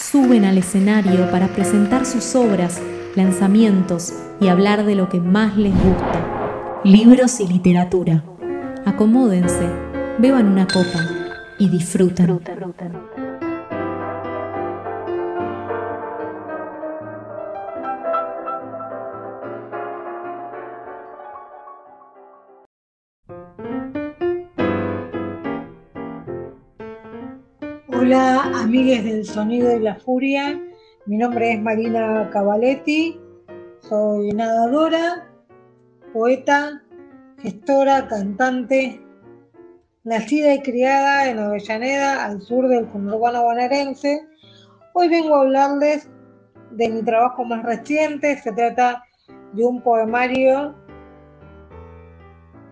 suben al escenario para presentar sus obras, lanzamientos y hablar de lo que más les gusta. Libros y literatura. Acomódense, beban una copa y disfruten. Hola, amigues del Sonido y la Furia. Mi nombre es Marina Cavaletti. Soy nadadora, poeta, gestora, cantante, nacida y criada en Avellaneda, al sur del conurbano bonaerense. Hoy vengo a hablarles de mi trabajo más reciente. Se trata de un poemario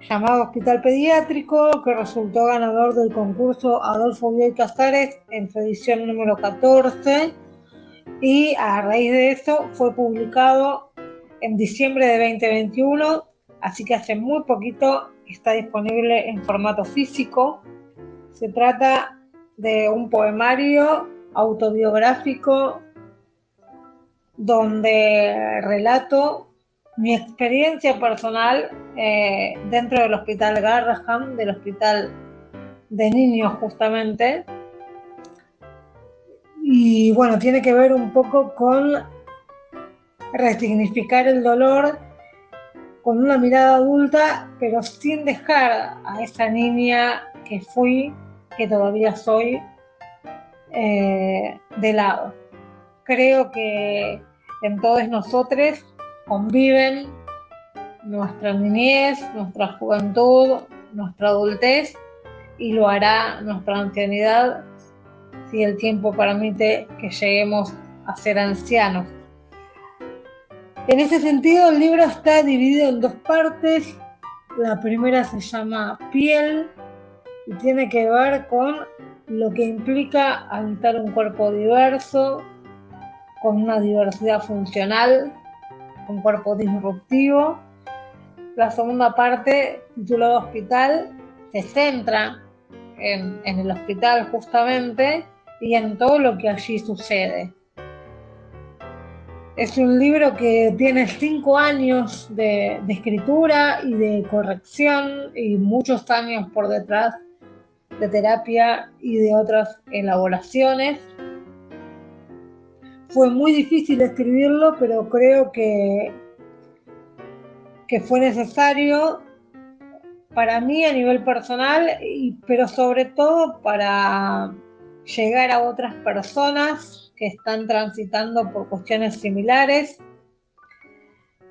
llamado Hospital Pediátrico, que resultó ganador del concurso Adolfo Bioy Casares en su edición número 14 y a raíz de eso fue publicado en diciembre de 2021, así que hace muy poquito está disponible en formato físico. Se trata de un poemario autobiográfico donde relato mi experiencia personal eh, dentro del hospital Garraham, del hospital de niños justamente. Y bueno, tiene que ver un poco con resignificar el dolor con una mirada adulta, pero sin dejar a esa niña que fui, que todavía soy, eh, de lado. Creo que en todos nosotros conviven nuestra niñez, nuestra juventud, nuestra adultez y lo hará nuestra ancianidad si el tiempo permite que lleguemos a ser ancianos. En ese sentido, el libro está dividido en dos partes. La primera se llama Piel y tiene que ver con lo que implica habitar un cuerpo diverso, con una diversidad funcional un cuerpo disruptivo. La segunda parte, titulada Hospital, se centra en, el hospital justamente y en todo lo que allí sucede. Es un libro que tiene cinco años de, de, escritura y de corrección y muchos años por detrás de terapia y de otras elaboraciones. Fue muy difícil escribirlo, pero creo que, que fue necesario para mí a nivel personal, pero sobre todo para llegar a otras personas que están transitando por cuestiones similares,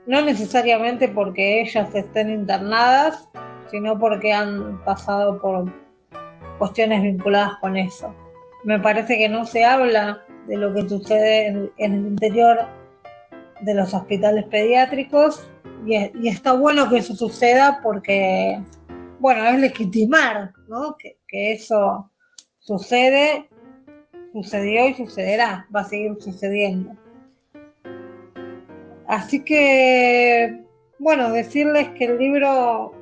no necesariamente porque ellas estén internadas, sino porque han pasado por cuestiones vinculadas con eso. Me parece que no se habla de lo que sucede en, el interior de los hospitales pediátricos y, está bueno que eso suceda porque, bueno, es legitimar que, que eso sucede, sucedió y sucederá, va a seguir sucediendo. Así que, bueno, decirles que el libro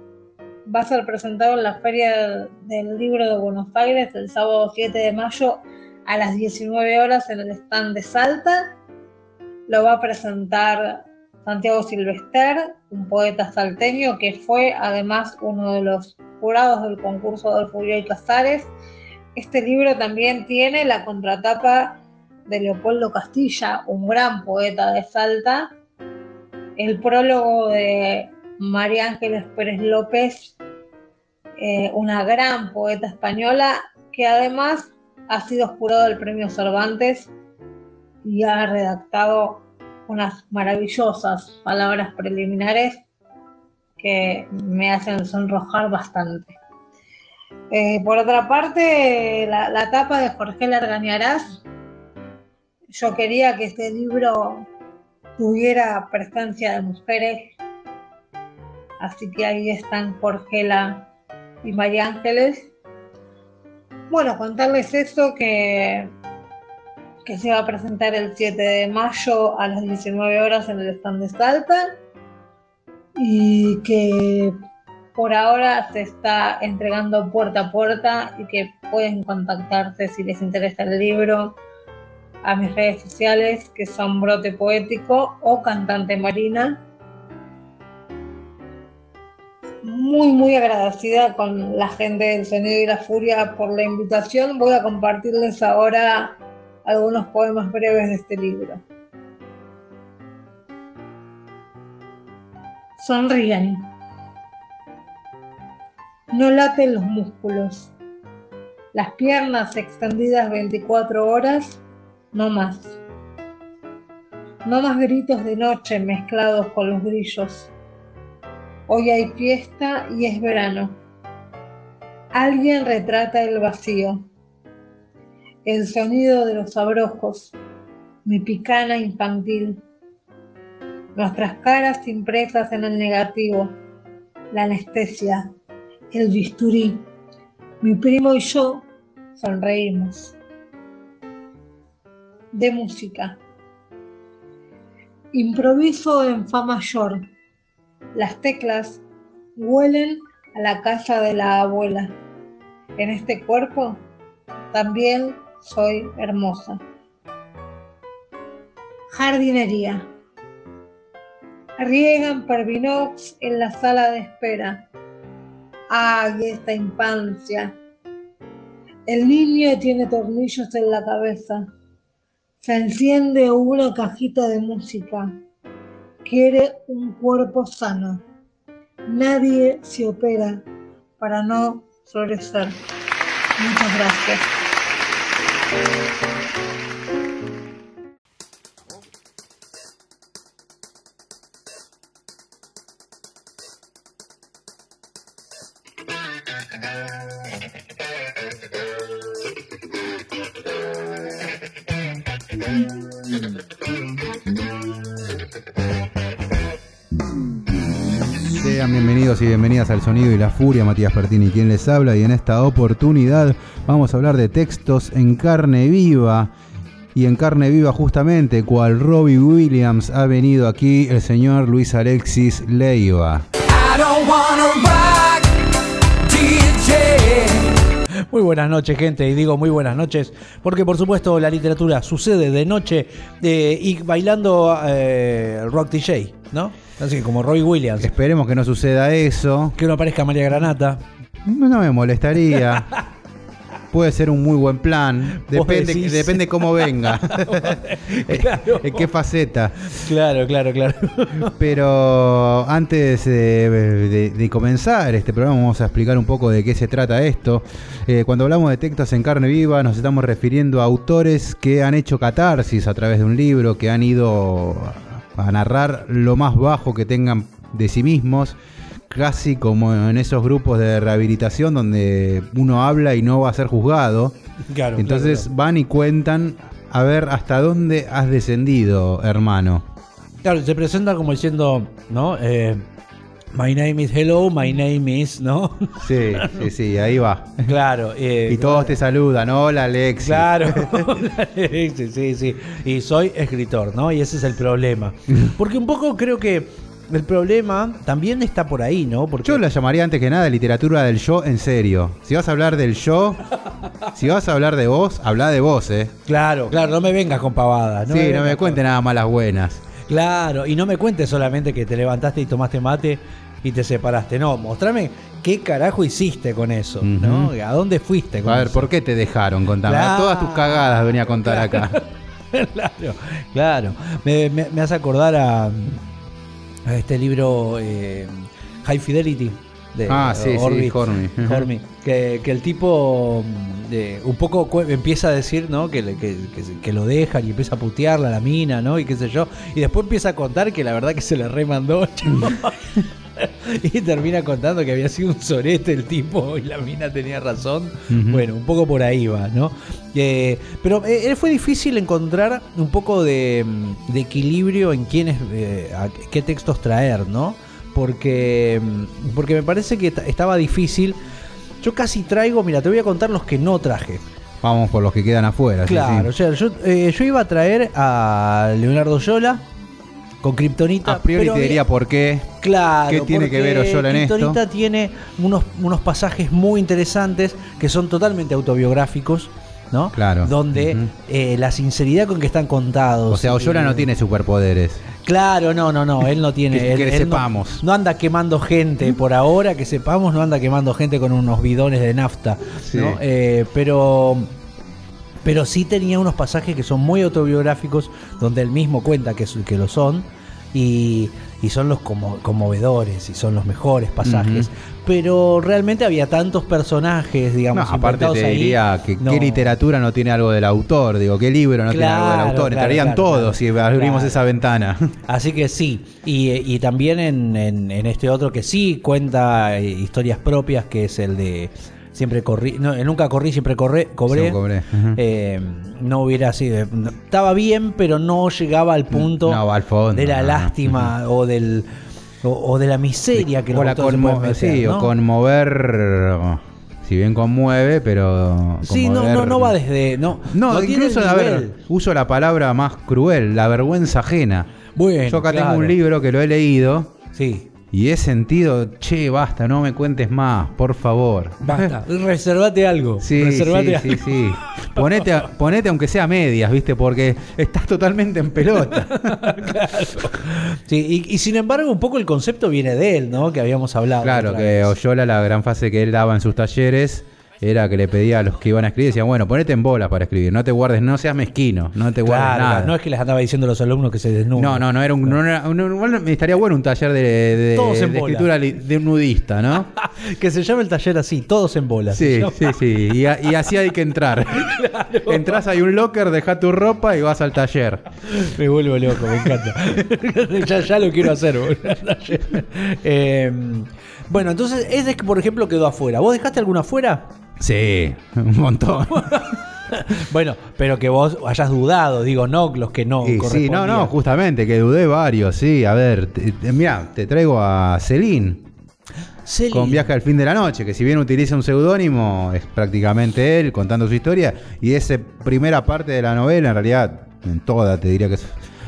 va a ser presentado en la Feria del Libro de Buenos Aires el sábado 7 de mayo a las 19 horas en el stand de Salta. Lo va a presentar Santiago Silvester, un poeta salteño que fue además uno de los jurados del concurso del Fulvio y Casares. Este libro también tiene la contratapa de Leopoldo Castilla, un gran poeta de Salta, el prólogo de María Ángeles Pérez López, eh, una gran poeta española que además ha sido jurado del premio Cervantes y ha redactado unas maravillosas palabras preliminares que me hacen sonrojar bastante. Eh, por otra parte, la, tapa de Jorge Largañarás, yo quería que este libro tuviera presencia de mujeres. Así que ahí están Jorgela y María Ángeles. Bueno, contarles eso que, que se va a presentar el 7 de mayo a las 19 horas en el stand de Salta y que por ahora se está entregando puerta a puerta y que pueden contactarse si les interesa el libro a mis redes sociales que son Brote Poético o Cantante Marina. Muy, muy agradecida con la gente del Sonido y la Furia por la invitación. Voy a compartirles ahora algunos poemas breves de este libro. Sonríen. No laten los músculos. Las piernas extendidas 24 horas, no más. No más gritos de noche mezclados con los grillos. Hoy hay fiesta y es verano. Alguien retrata el vacío. El sonido de los abrojos. Mi picana infantil. Nuestras caras impresas en el negativo. La anestesia el bisturí. Mi primo y yo sonreímos. De música. Improviso en fa mayor. Las teclas huelen a la casa de la abuela. En este cuerpo también soy hermosa. Jardinería. Riegan pervinox en la sala de espera ¡Ay, esta infancia! El niño tiene tornillos en la cabeza. Se enciende una cajita de música. Quiere un cuerpo sano. Nadie se opera para no florecer. Muchas gracias. Y bienvenidas al Sonido y la Furia, Matías Pertini quien les habla. Y en esta oportunidad vamos a hablar de textos en carne viva. Y en carne viva justamente cual Robbie Williams ha venido aquí el señor Luis Alexis Leiva. Muy buenas noches, gente, y digo muy buenas noches, porque por supuesto la literatura sucede de noche eh, y bailando eh, rock DJ, ¿no? Así como Roy Williams. Esperemos que no suceda eso. Que no aparezca María Granata. No me molestaría. Puede ser un muy buen plan. Depende, depende cómo venga. en qué faceta. Claro, claro, claro. Pero antes de, comenzar este programa, vamos a explicar un poco de qué se trata esto. Eh, cuando hablamos de textos en carne viva, nos estamos refiriendo a autores que han hecho catarsis a través de un libro, que han ido a narrar lo más bajo que tengan de sí mismos, casi como en esos grupos de rehabilitación donde uno habla y no va a ser juzgado. Entonces van y cuentan a ver hasta dónde has descendido, hermano. Claro, se presenta como diciendo, ¿no? Eh, My name is hello, my name is, ¿no? Sí, sí, sí, ahí va. Claro. Eh, y todos te saludan, hola Alexis. Claro, hola Alexis, sí, sí. Y soy escritor, ¿no? Y ese es el problema. Porque un poco creo que el problema también está por ahí, ¿no? Porque... Yo la llamaría antes que nada literatura del yo en serio. Si vas a hablar del yo, si vas a hablar de vos, habla de vos, ¿eh? Claro, claro, no me vengas con pavadas. sí, no me cuentes nada malas buenas. Claro, y no me cuentes solamente que te levantaste y tomaste mate y te separaste. No, mostrame qué carajo hiciste con eso, ¿no? ¿A dónde fuiste con A ver, ¿por qué te dejaron? Contame. Todas tus cagadas venía a contar acá. claro, claro. Me, me, hace acordar a este libro eh, High Fidelity. De ah, sí, sí, Hormy. Que, que, el tipo de, un poco empieza a decir, ¿no? Que, que, que, lo dejan y empieza a putearla la mina, ¿no? Y qué sé yo. Y después empieza a contar que la verdad que se le remandó. y termina contando que había sido un sorete el tipo y la mina tenía razón. Bueno, un poco por ahí va, ¿no? Eh, pero eh, fue difícil encontrar un poco de, mm, de equilibrio en quiénes, eh, a qué textos traer, ¿no? Porque, mm, porque me parece que ta- estaba difícil. Yo casi traigo, mira, te voy a contar los que no traje. Vamos por los que quedan afuera. Claro, sí. o sea, yo, eh, yo iba a traer a Leonardo Yola con Kryptonita. A priori pero te diría por qué. Claro, ¿Qué tiene que ver Oyola en esto? Kryptonita tiene unos, unos pasajes muy interesantes que son totalmente autobiográficos, ¿no? Claro. Donde eh, la sinceridad con que están contados. O sea, Oyola eh, no tiene superpoderes. Claro, no, no, no, él no tiene. Que- él- que él no- sepamos. No, anda quemando gente por ahora, que sepamos, no anda quemando gente con unos bidones de nafta, Sí. ¿no? Eh, pero. Pero sí tenía unos pasajes que son muy autobiográficos, donde él mismo cuenta que, que lo son, y, y son los como, conmovedores, y son los mejores pasajes. Pero realmente había tantos personajes, No, digamos, aparte te ahí. diría que No. qué literatura no tiene algo del autor. Digo, qué libro no tiene algo del autor. claro, Estarían claro, todos si abrimos esa ventana. Así que sí, y, y también en, en- en este otro que sí cuenta eh, historias propias, que es el de siempre corrí, no, nunca corrí, siempre corré, cobré. Siempre cobré. Eh, no hubiera sido, no- estaba bien, pero no llegaba al punto No, al fondo, de la no, no. lástima o del o, o de la miseria que o los la conmo- meter, sí, ¿no? o conmover. Si bien conmueve, pero. Sí, no, no, no va desde. No, No, tiene incluso, a ver, uso la palabra más cruel, la vergüenza ajena. Bueno, Yo acá claro. tengo un libro que lo he leído Sí, y he sentido, che, basta, no me cuentes más, por favor. basta. Reservate algo. Sí, reservate sí, algo. sí, sí. Ponete, a- ponete aunque sea medias, ¿viste? Porque estás totalmente en pelota. Sí, y, y sin embargo, un poco el concepto viene de él, ¿no? Que habíamos hablado. Claro, que. Oyola, la gran fase que él daba en sus talleres, era que le pedía a los que iban a escribir, decía, bueno, ponete en bolas para escribir, no te guardes, no seas mezquino, no te guardes Claro, nada. no es que les andaba diciendo a los alumnos que se desnuden. No, no, no era un. No era, estaría bueno un taller de, de- Todos en de bola. escritura de un nudista, ¿no? que se llame el taller así, todos en bolas. Sí, sí, sí. Y, a- y así hay que entrar. Entrás, hay un locker, deja tu ropa y vas al taller. Me vuelvo loco, me encanta. ya, ya lo quiero hacer. boludo. Eh, bueno, entonces, ese que por ejemplo quedó afuera. ¿Vos dejaste alguno afuera? Sí, un montón. Bueno, pero que vos hayas dudado, digo, no los que no. Y sí, no, no, justamente, que dudé varios, sí. A ver, mira, te traigo a Celine Celine. con Viaje al fin de la noche, que si bien utiliza un seudónimo, es prácticamente él contando su historia. Y esa primera parte de la novela, en realidad, en toda te diría que es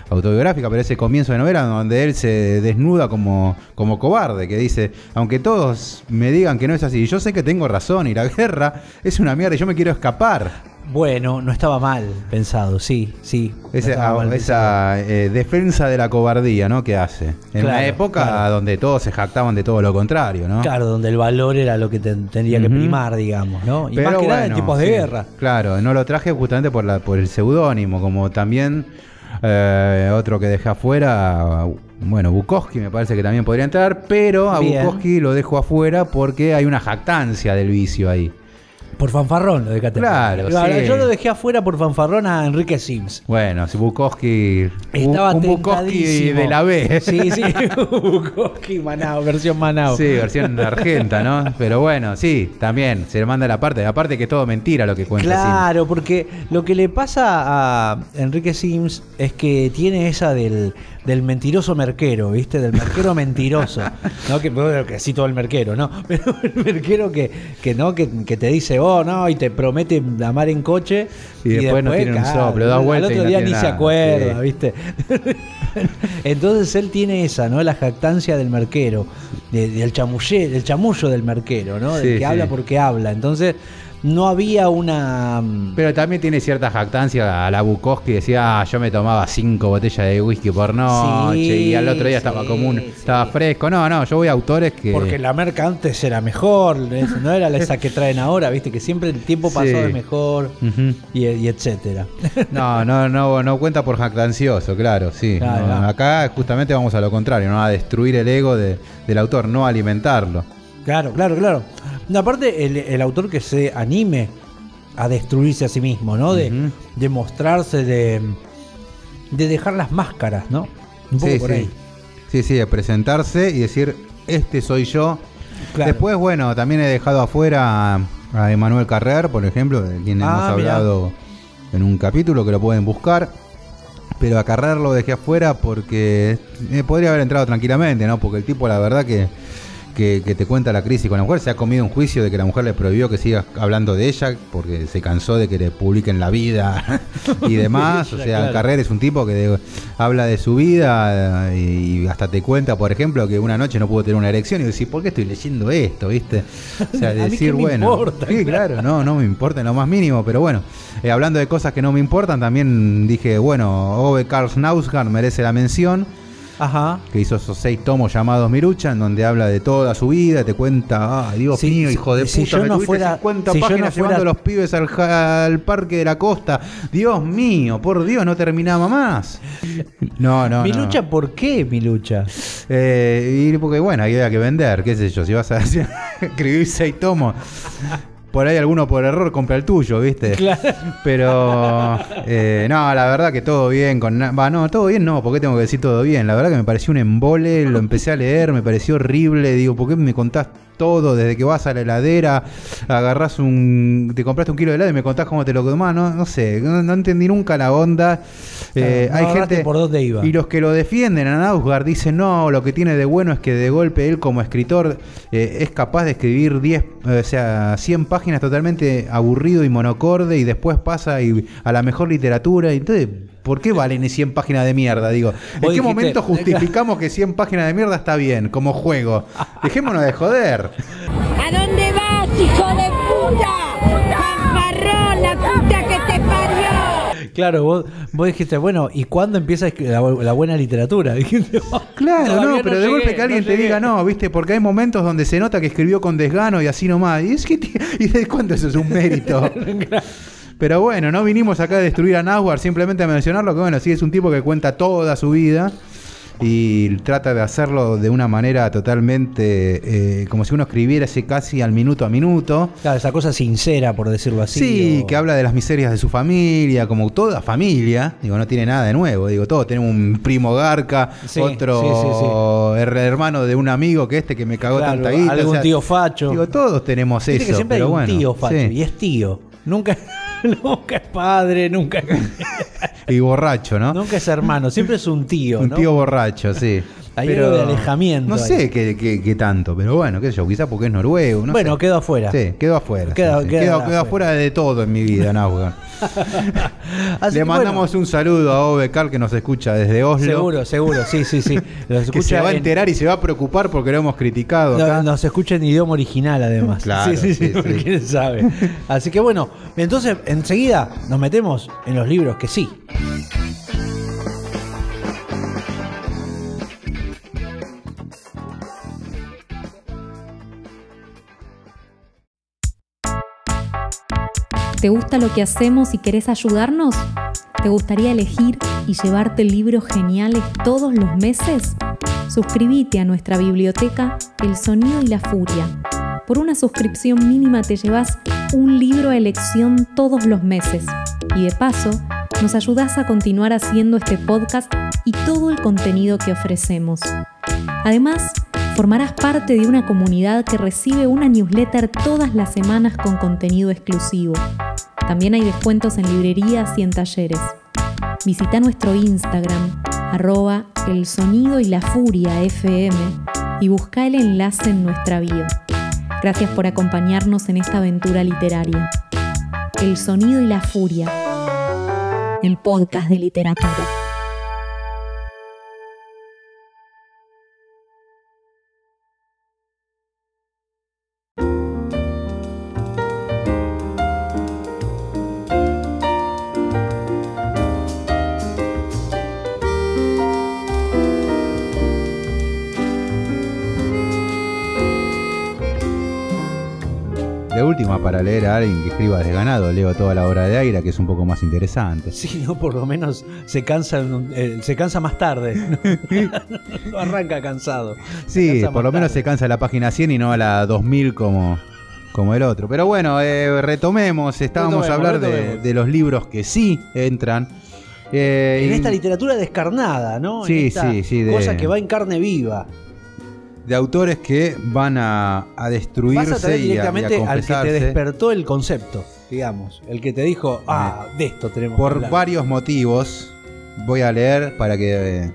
autobiográfica, pero ese comienzo de novela donde él se desnuda como, como cobarde, que dice, aunque todos me digan que no es así, yo sé que tengo razón y la guerra es una mierda y yo me quiero escapar. Bueno, no estaba mal pensado, sí, sí. no ah, esa eh, defensa de la cobardía, ¿no? Que hace. En Claro, una época claro. donde todos se jactaban de todo lo contrario, ¿no? Claro, donde el valor era lo que te- tendría que primar, digamos, ¿no? Y Pero más que nada en bueno, tiempos de sí, guerra. Claro, no lo traje justamente por, la, por el seudónimo, como también eh, otro que dejé afuera, bueno, Bukowski me parece que también podría entrar, pero a Bien. Bukowski lo dejo afuera porque hay una jactancia del vicio ahí. Por fanfarrón lo dejaste Claro, afuera. sí. Yo lo dejé afuera por fanfarrón a Enrique Sims. Bueno, si Bukowski, Estaba un, un Bukowski de la B. Sí, sí. Bukowski Manao, versión Manao. Sí, versión argenta, ¿no? Pero bueno, sí, también se le manda la parte. Aparte que es todo mentira lo que cuenta. Claro, porque lo que le pasa a Enrique Sims es que tiene esa del, del mentiroso merquero, ¿viste? Del merquero mentiroso. ¿No? Que, bueno, que así todo el merquero, ¿no? Pero el merquero que, que no, que, que te dice, oh, no, y te promete amar en coche. Y después no tiene un soplo, da vuelta Al y otro no día ni se acuerda, sí. ¿viste? Entonces él tiene esa, ¿no? La jactancia del merquero, de- del chamullé, del chamullo del merquero, ¿no? Del Sí, que sí. habla porque habla. Entonces, no había una. mm, Pero también tiene cierta jactancia a la Bukowski. Decía, ah, yo me tomaba cinco botellas de whisky por noche Sí, y al otro día estaba sí, un, sí. estaba fresco. No, no, yo voy a autores que... Porque la merca antes era mejor, no era esa que traen ahora, viste que siempre el tiempo pasó Sí. de mejor y, y etcétera. No, no, no, no cuenta por jactancioso, claro, sí. Claro, No. Acá justamente vamos a lo contrario, no a destruir el ego de- del autor, no a alimentarlo. Claro, claro, claro. No, aparte, el, el autor que se anime a destruirse a sí mismo, ¿no? De, de mostrarse, de, de dejar las máscaras, ¿no? Un poco Sí, por sí. ahí. Sí, sí, de presentarse y decir, este soy yo. Claro. Después, bueno, también he dejado afuera a, Emanuel Carrer, por ejemplo, de quien Ah, hemos mirá. hablado en un capítulo que lo pueden buscar. Pero a Carrer lo dejé afuera porque eh, podría haber entrado tranquilamente, ¿no? Porque el tipo, la verdad que, que, que te cuenta la crisis con la mujer, se ha comido un juicio de que la mujer le prohibió que siga hablando de ella porque se cansó de que le publiquen la vida y demás. O sea, claro. Carrer es un tipo que de- habla de su vida y hasta te cuenta, por ejemplo, que una noche no pudo tener una erección y decís, ¿por qué estoy leyendo esto? ¿Viste? O sea, decir, bueno, importa, sí, claro. claro, no, no me importa en lo más mínimo, pero bueno, eh, hablando de cosas que no me importan, también dije, bueno, Ove Karl Snausgaard merece la mención, Ajá. que hizo esos seis tomos llamados Mirucha, en donde habla de toda su vida, te cuenta, ah, Dios mío, hijo de si puta, yo me no fuera- 50 si yo no páginas fuera- llevando a los pibes al, al parque de la costa, Dios mío, por Dios, no terminaba más. No, no, mi no. lucha, ¿por qué mi lucha? Eh, y porque bueno, había que vender, qué sé yo, si vas a escribir seis tomos, por ahí alguno por error compra el tuyo, ¿viste? Claro. Pero eh, no, la verdad que todo bien con va, no, todo bien no, ¿por qué tengo que decir todo bien? La verdad que me pareció un embole, lo empecé a leer, me pareció horrible, digo, ¿por qué me contás todo desde que vas a la heladera, agarrás un te compraste un kilo de helado y me contás cómo te lo tomás, no, no sé, no, no entendí nunca la onda. Eh, no hay gente por dónde iba. y los que lo defienden a Nausgard dicen, no, lo que tiene de bueno es que de golpe él como escritor eh, es capaz de escribir 10, eh, o sea, 100 páginas totalmente aburrido y monocorde y después pasa y, a la mejor literatura. Y entonces, ¿por qué valen 100 páginas de mierda? Digo, ¿en qué dijiste- momento justificamos que 100 páginas de mierda está bien como juego? Dejémonos de joder. ¿A dónde vas, hijo de puta? ¡Fanfarrón, la puta que te parió! Claro, vos, vos dijiste, bueno, ¿y cuándo empieza la, la buena literatura? Dijiste, oh, Claro, no, pero de llegué, golpe que alguien te diga no, viste, porque hay momentos donde se nota que escribió con desgano y así nomás. Y es que, ti- ¿y de cuánto eso es un mérito? Pero bueno, no vinimos acá a destruir a Nahuar, simplemente a mencionarlo que bueno, sí es un tipo que cuenta toda su vida y trata de hacerlo de una manera totalmente eh, como si uno escribiera ese casi al minuto a minuto. Claro, esa cosa sincera, por decirlo así. Sí, o- que habla de las miserias de su familia, como toda familia. Digo, no tiene nada de nuevo. Digo, todos tenemos un primo Garca, Sí, otro sí, sí, her- hermano de un amigo que este que me cagó Claro, tanta guita. algún tío facho. Digo, todos tenemos Viste eso. que siempre hay pero un bueno, tío facho, y es tío. Nunca, nunca es padre, nunca, Y borracho, ¿no? nunca es hermano, siempre es un tío, un ¿no? tío borracho, sí. Hay algo de alejamiento No sé qué, qué- qué tanto, pero bueno, qué sé yo, quizás porque es noruego. No bueno, sé. quedó afuera. Sí, quedó afuera. Sí, Quedó, afuera. quedó afuera de todo en mi vida, Nahuatl. Así Le mandamos un saludo a Ove Carl que nos escucha desde Oslo. seguro, seguro, sí, sí, sí. Que se va a en- enterar y se va a preocupar porque lo hemos criticado No, acá. nos escucha en idioma original además. Claro, sí, sí, sí, sí. quién sabe. Así que bueno, entonces enseguida nos metemos en los libros que sí. ¿Te gusta lo que hacemos y querés ayudarnos? ¿Te gustaría elegir y llevarte libros geniales todos los meses? Suscríbete a nuestra biblioteca El Sonido y la Furia. Por una suscripción mínima te llevas un libro a elección todos los meses. Y de paso, nos ayudás a continuar haciendo este podcast y todo el contenido que ofrecemos. Además, formarás parte de una comunidad que recibe una newsletter todas las semanas con contenido exclusivo. También hay descuentos en librerías y en talleres. Visita nuestro Instagram, arroba el sonido y la furia FM, y busca el enlace en nuestra bio. Gracias por acompañarnos en esta aventura literaria. El sonido y la furia, el podcast de literatura. Última, para leer a alguien que escriba desganado, leo toda la obra de Aira, que es un poco más interesante. Sí, no, por lo menos se cansa, eh, se cansa más tarde. No arranca cansado. Sí, cansa por lo menos se cansa la página 100 y no a la 2000 como, como el otro. Pero bueno, eh, retomemos. Estábamos a hablar de, los libros que sí entran. Eh, En esta literatura descarnada, ¿no? En Sí, esta sí, sí, de- Cosa que va en carne viva. De autores que van a, a destruirse Vas a traer y a- y a al que te despertó el concepto, digamos. El que te dijo, ah, de esto tenemos que por hablar. varios motivos. Voy a leer para que eh,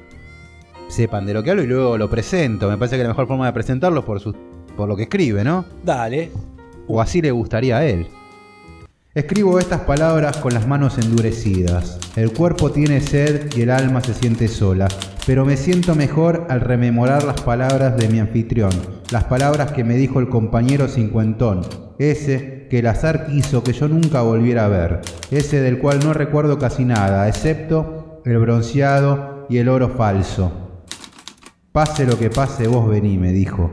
sepan de lo que hablo y luego lo presento. Me parece que la mejor forma de presentarlo es por, su- por lo que escribe, ¿no? Dale. O así le gustaría a él. Escribo estas palabras con las manos endurecidas. El cuerpo tiene sed y el alma se siente sola, pero me siento mejor al rememorar las palabras de mi anfitrión, las palabras que me dijo el compañero cincuentón, ese que el azar quiso que yo nunca volviera a ver, ese del cual no recuerdo casi nada, excepto el bronceado y el oro falso. Pase lo que pase, vos vení, me dijo,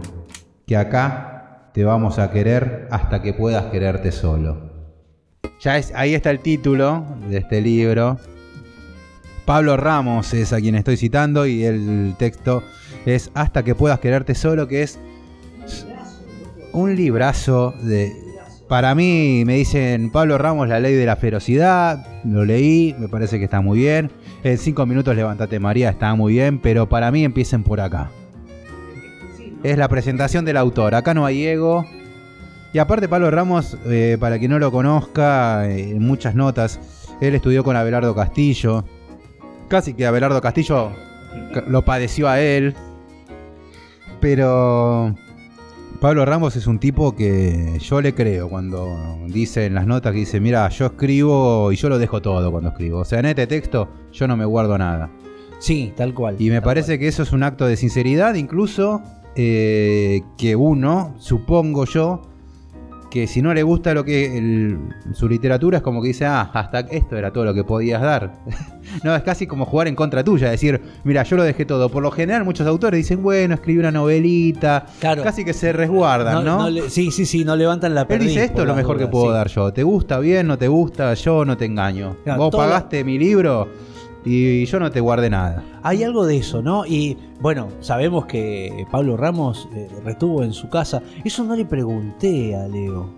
que acá te vamos a querer hasta que puedas quererte solo. Ya es, ahí está el título de este libro. Pablo Ramos es a quien estoy citando y el texto es Hasta que puedas quererte solo, que es un librazo de... Para mí me dicen Pablo Ramos, la ley de la ferocidad, lo leí, me parece que está muy bien. En cinco minutos levántate María, está muy bien, pero para mí empiecen por acá. Es la presentación del autor, acá no hay ego, y aparte Pablo Ramos, eh, para quien no lo conozca, eh, en muchas notas, él estudió con Abelardo Castillo. Casi que Abelardo Castillo ca- lo padeció a él. Pero Pablo Ramos es un tipo que yo le creo cuando dice en las notas que dice, mira, yo escribo y yo lo dejo todo cuando escribo. O sea, en este texto yo no me guardo nada. Sí, tal cual. Y me parece que eso es un acto de sinceridad, incluso eh, que uno, supongo yo, que si no le gusta lo que el- su literatura es como que dice, ah, hasta esto era todo lo que podías dar. no, es casi como jugar en contra tuya, decir, mira, yo lo dejé todo. Por lo general muchos autores dicen, bueno, escribí una novelita, Claro. casi que se resguardan, ¿no? sí, sí, sí, no levantan la Él perdiz. dice, esto es lo mejor que puedo sí. dar yo. ¿Te gusta bien? ¿No te gusta? Yo no te engaño. Claro, Vos todo- pagaste mi libro y yo no te guardé nada. Hay algo de eso, ¿no? Y bueno, sabemos que Pablo Ramos eh, retuvo en su casa. Eso no le pregunté a Leo.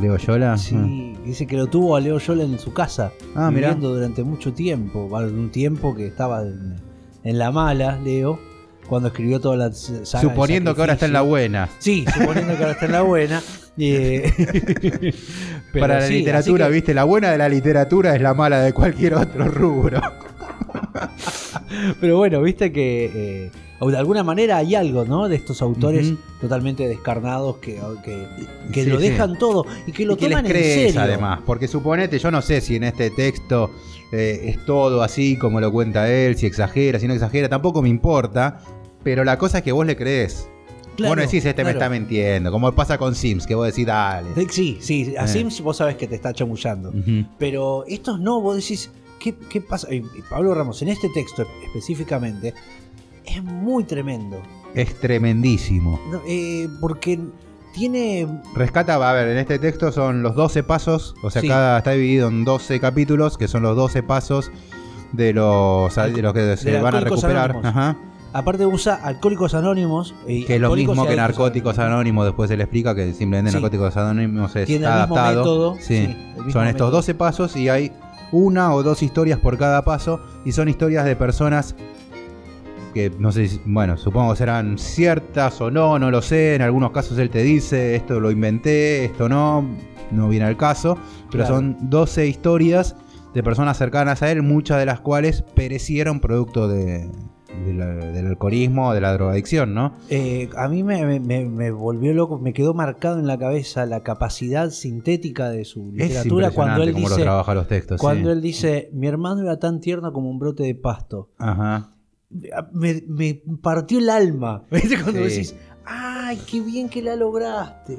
Leo Yola. Sí, dice que lo tuvo a Leo Yola en su casa, Ah, mirá. viviendo durante mucho tiempo. Un tiempo que estaba en, en la mala, Leo, cuando escribió toda la saga Suponiendo que ahora está en la buena. Sí, suponiendo que ahora está en la buena. Eh, pero Para la sí, literatura, que- viste, la buena de la literatura es la mala de cualquier otro rubro. Pero bueno, viste que eh, de alguna manera hay algo, ¿no? De estos autores totalmente descarnados que, que, que Sí, lo sí. dejan todo y que lo y que les toman en crees serio. además, porque suponete, yo no sé si en este texto eh, es todo así como lo cuenta él, si exagera, si no exagera, tampoco me importa, pero la cosa es que vos le crees. Claro, vos no decís, este me está mintiendo, como pasa con Sims, que vos decís, dale. Sí, sí, a Eh. Sims vos sabés que te está chamullando. Pero estos no, vos decís, ¿qué, qué pasa? Y y Pablo Ramos, en este texto específicamente, es muy tremendo. Es tremendísimo. No, eh, porque tiene. Rescata, a ver, en este texto son los 12 pasos, o sea, Sí. cada está dividido en 12 capítulos, que son los 12 pasos de los, de los que se van a recuperar. Ajá. Aparte usa Alcohólicos Anónimos. y Que es lo mismo que Narcóticos Anónimos, después se le explica que simplemente Sí. Narcóticos Anónimos es Tiene el está mismo adaptado. método, Sí. sí, el mismo Son estos método. 12 pasos y hay una o dos historias por cada paso y son historias de personas que no sé, si- bueno, supongo que serán ciertas o no, no lo sé. En algunos casos él te dice, esto lo inventé, esto no, no viene al caso. Pero Claro. son 12 historias de personas cercanas a él, muchas de las cuales perecieron producto de, del alcoholismo o de la drogadicción, ¿no? Eh, a mí me, me- me- me volvió loco, me quedó marcado en la cabeza la capacidad sintética de su Es literatura cuando él cómo lo dice, trabaja los textos. cuando sí. él dice, mi hermano era tan tierno como un brote de pasto. Ajá. Me, me partió el alma. ¿Viste? Cuando Sí. decís, ay, qué bien que la lograste.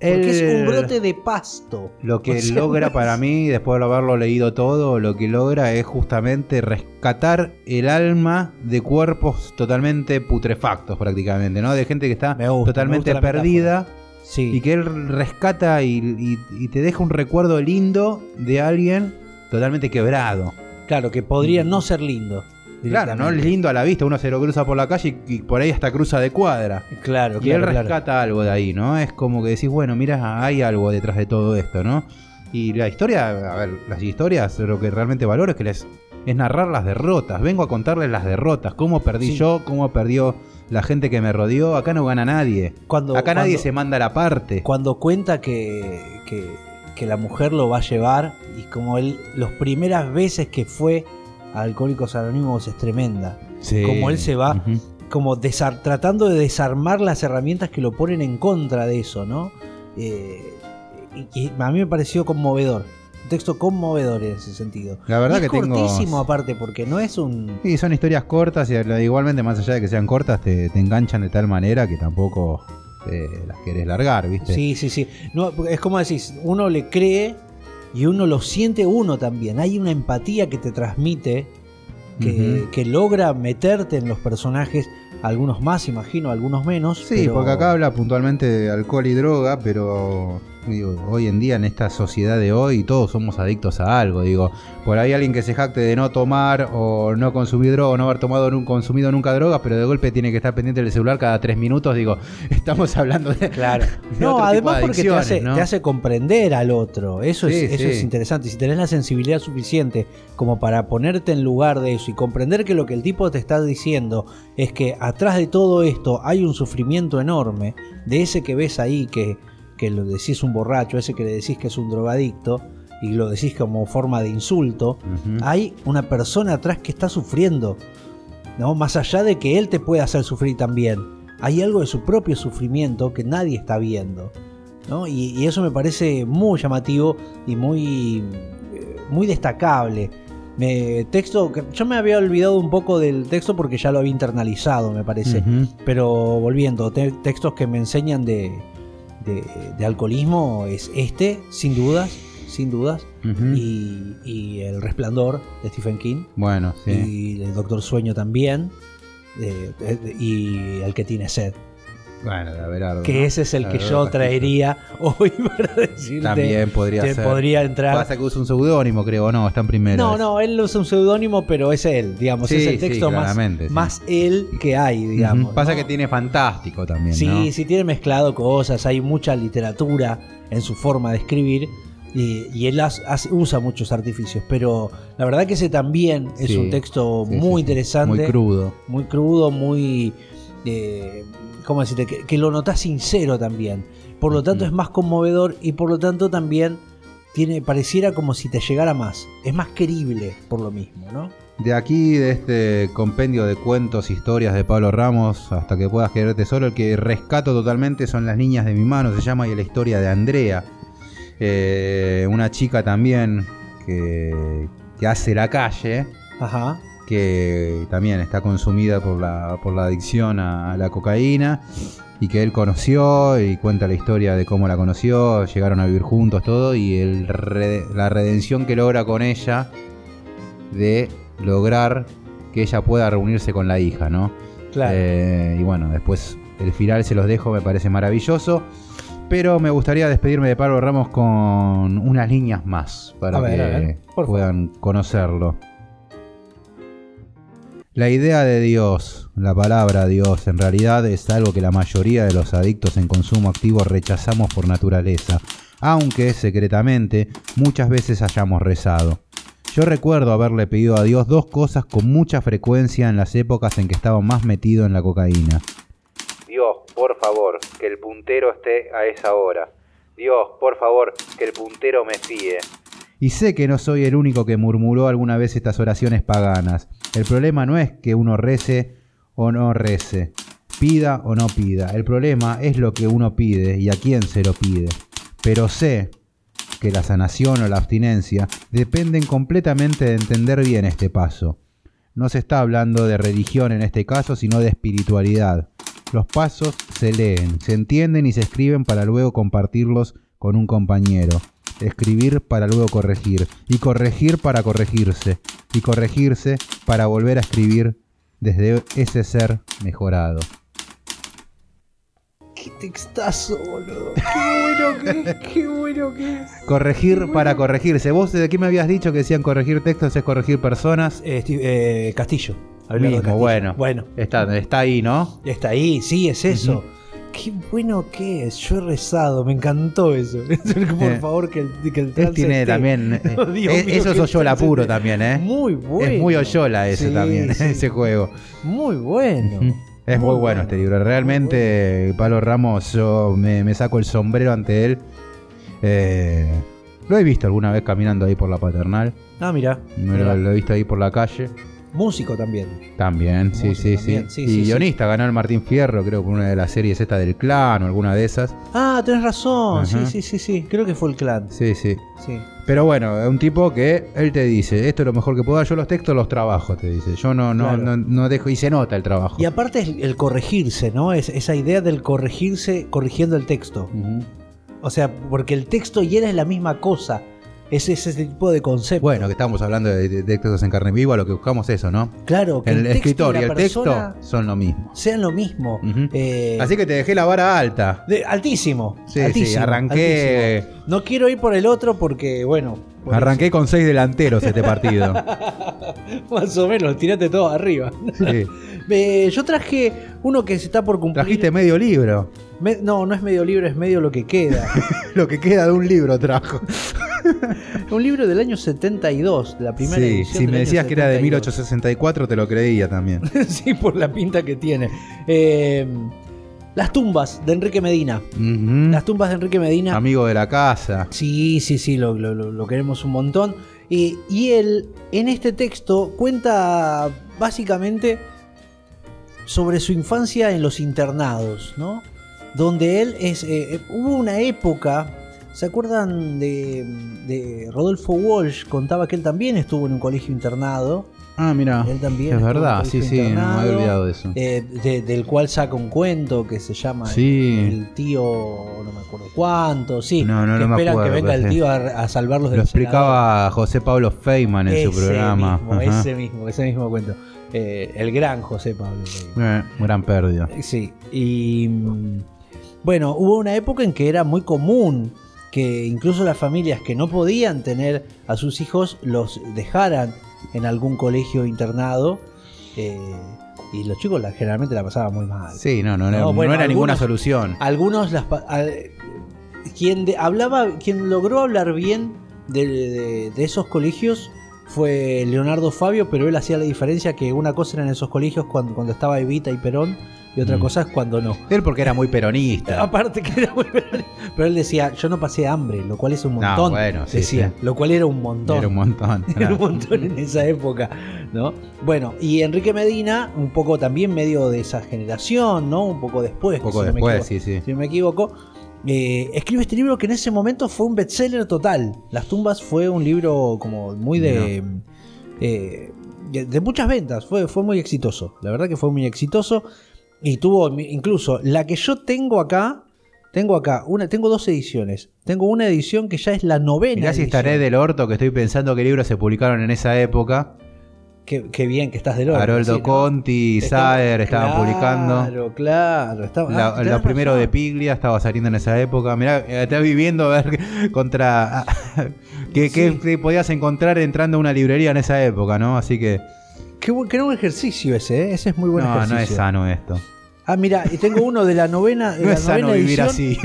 Porque es un brote de pasto. Lo que O sea, logra para mí, después de haberlo leído todo, lo que logra es justamente rescatar el alma de cuerpos totalmente putrefactos prácticamente, ¿no? De gente que está gusta, totalmente perdida Sí. y que él rescata y, y- y te deja un recuerdo lindo de alguien totalmente quebrado. Claro, que podría no ser lindo. Claro, no es lindo a la vista, uno se lo cruza por la calle y, y por ahí hasta cruza de cuadra. Claro, Y él claro. rescata algo de ahí, ¿no? Es como que decís, bueno, mira, hay algo detrás de todo esto, ¿no? Y la historia, a ver, las historias, lo que realmente valoro es que les es narrar las derrotas. Vengo a contarles las derrotas, cómo perdí Sí. yo, cómo perdió la gente que me rodeó, acá no gana nadie. Cuando, acá nadie se manda la parte. Cuando cuenta que, que, que la mujer lo va a llevar y como él, las primeras veces que fue a Alcohólicos Anónimos es tremenda. Sí. como él se va, Ujú. Como desar- tratando de desarmar las herramientas que lo ponen en contra de eso, ¿no? Eh, y, a mí me pareció conmovedor. Un texto conmovedor en ese sentido. La verdad Y es que tengo- cortísimo aparte, porque no es un... Sí, son historias cortas y eh, igualmente más allá de que sean cortas te, te enganchan de tal manera que tampoco eh, las querés largar, ¿viste? Sí, sí, sí. No, es como decís, uno le cree y uno lo siente uno también. Hay una empatía que te transmite, que, que logra meterte en los personajes, algunos más, imagino, algunos menos. Sí, pero- porque acá habla puntualmente de alcohol y droga, pero digo, hoy en día en esta sociedad de hoy todos somos adictos a algo, digo, por ahí alguien que se jacte de no tomar o no consumir droga o no haber tomado consumido nunca drogas, pero de golpe tiene que estar pendiente del celular cada tres minutos, digo, estamos hablando de... Claro. de No, otro tipo además de porque te hace, ¿no? te hace comprender al otro. Eso, Sí, es, eso sí. es interesante. Si tenés la sensibilidad suficiente como para ponerte en lugar de eso y comprender que lo que el tipo te está diciendo es que atrás de todo esto hay un sufrimiento enorme, de ese que ves ahí que, que lo decís un borracho, ese que le decís que es un drogadicto y lo decís como forma de insulto, hay una persona atrás que está sufriendo. ¿no? Más allá de que él te puede hacer sufrir también. Hay algo de su propio sufrimiento que nadie está viendo. ¿no? Y, y eso me parece muy llamativo y muy, eh, muy destacable. Me, texto yo me había olvidado un poco del texto porque ya lo había internalizado, me parece. Pero volviendo, te- textos que me enseñan de, de- de alcoholismo es este, sin dudas, sin dudas. Y, y El Resplandor de Stephen King. Bueno, sí. Y El Doctor Sueño también. eh, y El que tiene sed. Bueno, de Abelardo. Que ¿no? ese es el que yo traería hoy para decirte. También podría que ser. podría entrar. Pasa que usa un seudónimo, creo, no, está en primero. No, no, él usa un seudónimo, pero es él, digamos. Sí, es el sí, texto más, sí. más él que hay, digamos. Pasa ¿no? que tiene fantástico también, Sí, ¿no? sí, tiene mezclado cosas, hay mucha literatura en su forma de escribir y, y él has- usa muchos artificios, pero la verdad que ese también es un texto muy interesante, Muy crudo. muy crudo, muy... eh, ¿Cómo decirte? Que, que lo notás sincero también. Por lo tanto es más conmovedor y por lo tanto también tiene pareciera como si te llegara más. Es más querible por lo mismo, ¿no? De aquí, de este compendio de cuentos, historias de Pablo Ramos, hasta que puedas quererte solo, el que rescato totalmente son Las Niñas de mi mano, se llama, y la historia de Andrea. Eh, una chica también que, que hace la calle, Ajá. Que también está consumida por la, por la adicción a la cocaína y que él conoció y cuenta la historia de cómo la conoció, llegaron a vivir juntos, todo, y el re- la redención que logra con ella de lograr que ella pueda reunirse con la hija, ¿no? Claro. Eh, y bueno, después el final se los dejo, me parece maravilloso. Pero me gustaría despedirme de Pablo Ramos con unas líneas más para ver, que ver, puedan conocerlo. La idea de Dios, la palabra Dios, en realidad es algo que la mayoría de los adictos en consumo activo rechazamos por naturaleza, aunque secretamente muchas veces hayamos rezado. Yo recuerdo haberle pedido a Dios dos cosas con mucha frecuencia en las épocas en que estaba más metido en la cocaína. Dios, por favor, que el puntero esté a esa hora. Dios, por favor, que el puntero me fíe. Y sé que no soy el único que murmuró alguna vez estas oraciones paganas. El problema no es que uno rece o no rece, pida o no pida. El problema es lo que uno pide y a quién se lo pide. Pero sé que la sanación o la abstinencia dependen completamente de entender bien este paso. No se está hablando de religión en este caso, sino de espiritualidad. Los pasos se leen, se entienden y se escriben para luego compartirlos con un compañero. Escribir para luego corregir. Y corregir para corregirse. Y corregirse para volver a escribir desde ese ser mejorado. Qué textazo, boludo. Qué bueno que es, qué bueno que es. Corregir para corregirse. ¿Vos de qué me habías dicho que decían corregir textos es corregir personas? Eh, Steve- eh, Castillo. Mismo, Castillo. bueno. Bueno, Está, está ahí, ¿no? está ahí, sí, es eso. Ujú. Qué bueno que es. Yo he rezado, me encantó eso. Por Eh, favor, que el, que el Él trance tiene esté. también. Dios eh, mío, eso que es Oyola puro esté. también, ¿eh? Muy bueno. Es muy Oyola ese Sí, también, sí. ese juego. Muy bueno. Es muy, bueno, este libro. Realmente, Pablo Ramos, yo me, me saco el sombrero ante él. Eh, lo he visto alguna vez caminando ahí por la paternal. Ah, mira. Lo he visto ahí por la calle. Músico también. También, sí, Músico sí, también, sí, Y guionista, ganó el Martín Fierro, creo, por una de las series esta del clan o alguna de esas. Ah, tenés razón. Sí, Ajá. sí, sí, sí. Creo que fue el clan. Sí, sí. Sí. Pero bueno, es un tipo que él te dice, esto es lo mejor que puedo dar, yo los textos los trabajo, te dice. Yo no, no, Claro. no, no dejo, y se nota el trabajo. Y aparte el, el corregirse, ¿no? Es, esa idea del corregirse corrigiendo el texto. O sea, porque el texto y él es la misma cosa. Es ese tipo de concepto. Bueno, que estamos hablando de, de textos en carne viva, lo que buscamos es eso, ¿no? claro, que El, texto escritor y la el texto son lo mismo. sean lo mismo. Eh, Así que te dejé la vara alta. de- altísimo. Sí, sí, altísimo, arranqué- altísimo. No quiero ir por el otro porque, bueno. por Arranqué con seis delanteros este partido. Más o menos, tirate todo arriba. Sí. Eh, yo traje uno que se está por cumplir. Trajiste medio libro. Me- no, no es medio libro, es medio lo que queda. Lo que queda de un libro trajo. un libro del año 72, de la primera Sí, edición. si del me año decías que era de 72. 1864, te lo creía también. sí, por la pinta que tiene. Eh, las tumbas de Enrique Medina. Las tumbas de Enrique Medina. Amigo de la casa. Sí, sí, sí, lo, lo- lo- lo queremos un montón. Eh, y él, en este texto, cuenta básicamente sobre su infancia en los internados, ¿no? Donde él es. eh, eh, hubo una época. ¿Se acuerdan de, de Rodolfo Walsh? Contaba que él también estuvo en un colegio internado. Ah, mira. Él también Es verdad, sí, sí, no me había olvidado de eso. eh, de- del cual saca un cuento que se llama Sí. el, el tío, no me acuerdo cuánto, sí. No, no, que no me esperan acuerdo, que venga el tío a, a salvarlos del Lo explicaba José Pablo Feynman en su programa. Mismo, ese mismo, ese mismo cuento. Eh, el gran José Pablo. Feynman. Eh, gran pérdida. Sí, y mm, bueno, hubo una época en que era muy común que incluso las familias que no podían tener a sus hijos los dejaran en algún colegio internado eh, y los chicos la- generalmente la pasaban muy mal. Sí, no, no, no, No, era ninguna solución. Algunos las al- quien de- hablaba, quien logró hablar bien de, de- de esos colegios fue Leonardo Fabio, pero él hacía la diferencia que una cosa era en esos colegios cuando, cuando estaba Evita y Perón y otra Mm. cosa es cuando no. Él porque era muy peronista. Aparte que era muy pero él decía, yo no pasé hambre, lo cual es un No, montón. bueno, sí, decía, sí. lo cual era un montón. Era un montón. Era un montón en esa época, ¿no? Bueno, y Enrique Medina, un poco también medio de esa generación, ¿no? Un poco después. Un poco si no me después, equivoco. sí, sí. Si no me equivoco. eh, escribe este libro que en ese momento fue un bestseller total. Las tumbas fue un libro como muy de... eh, de, de muchas ventas, fue, fue muy exitoso. La verdad que fue muy exitoso. Y tuvo incluso la que yo tengo acá. Tengo acá, una, tengo dos ediciones. Tengo una edición que ya es la novena. Mirá si estaré del orto que estoy pensando qué libros se publicaron en esa época. Qué, qué bien que estás del oro. Haroldo. Conti, Estaba- Saer estaban claro, publicando. Claro, claro. Estaba, La, ah, lo primero razón. de Piglia estaba saliendo en esa época. Mirá, eh, estás viviendo a ver contra. que, Sí. que podías encontrar entrando a una librería en esa época, ¿no? Así que. Qué, buen, qué buen ejercicio ese, ¿eh? Ese es muy buen no, ejercicio. no es sano esto. Ah, mira, y tengo uno de la novena, de No la es sano novena vivir edición, así.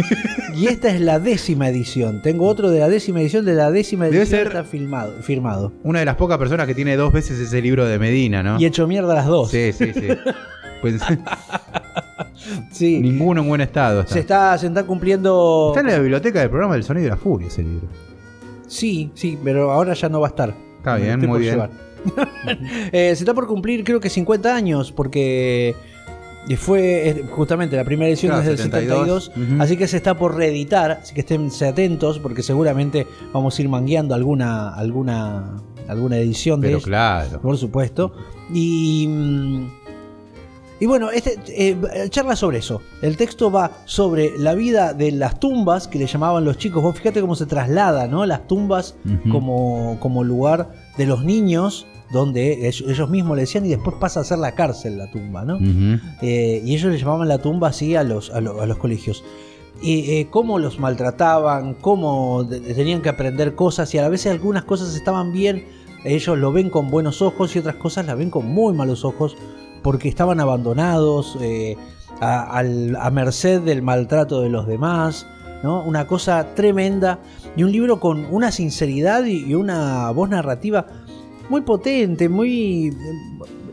Y esta es la décima edición. Tengo otro de la décima edición, de la décima Debe edición ser- está filmado, firmado. Una de las pocas personas que tiene dos veces ese libro de Medina, ¿no? Y hecho mierda las dos. Sí, sí, sí. Pues Sí. ninguno en buen estado está. Se está, se está cumpliendo. Está en la biblioteca del programa del Sonido y la Furia ese libro. Sí, sí, pero ahora ya no va a estar. Está Me bien, muy bien. llevar. Eh, se está por cumplir, creo que 50 años, porque fue eh, justamente la primera edición Claro, desde el 72. 72, Ujú. así que se está por reeditar, así que esténse atentos, porque seguramente vamos a ir mangueando alguna, alguna, alguna edición de Pero ello, claro. por supuesto. Y. mm, y bueno, este, eh, charla sobre eso. El texto va sobre la vida de las tumbas que le llamaban los chicos. Vos fíjate cómo se traslada, ¿no? Las tumbas como, como lugar de los niños, donde ellos mismos le decían, y después pasa a ser la cárcel la tumba, ¿no? Eh, y ellos le llamaban la tumba así a los, a, lo- a los colegios. Y eh, cómo los maltrataban, cómo tenían que aprender cosas, y a la vez algunas cosas estaban bien, ellos lo ven con buenos ojos y otras cosas las ven con muy malos ojos, porque estaban abandonados, eh, a, a merced del maltrato de los demás, ¿no? Una cosa tremenda, y un libro con una sinceridad y una voz narrativa muy potente, muy eh,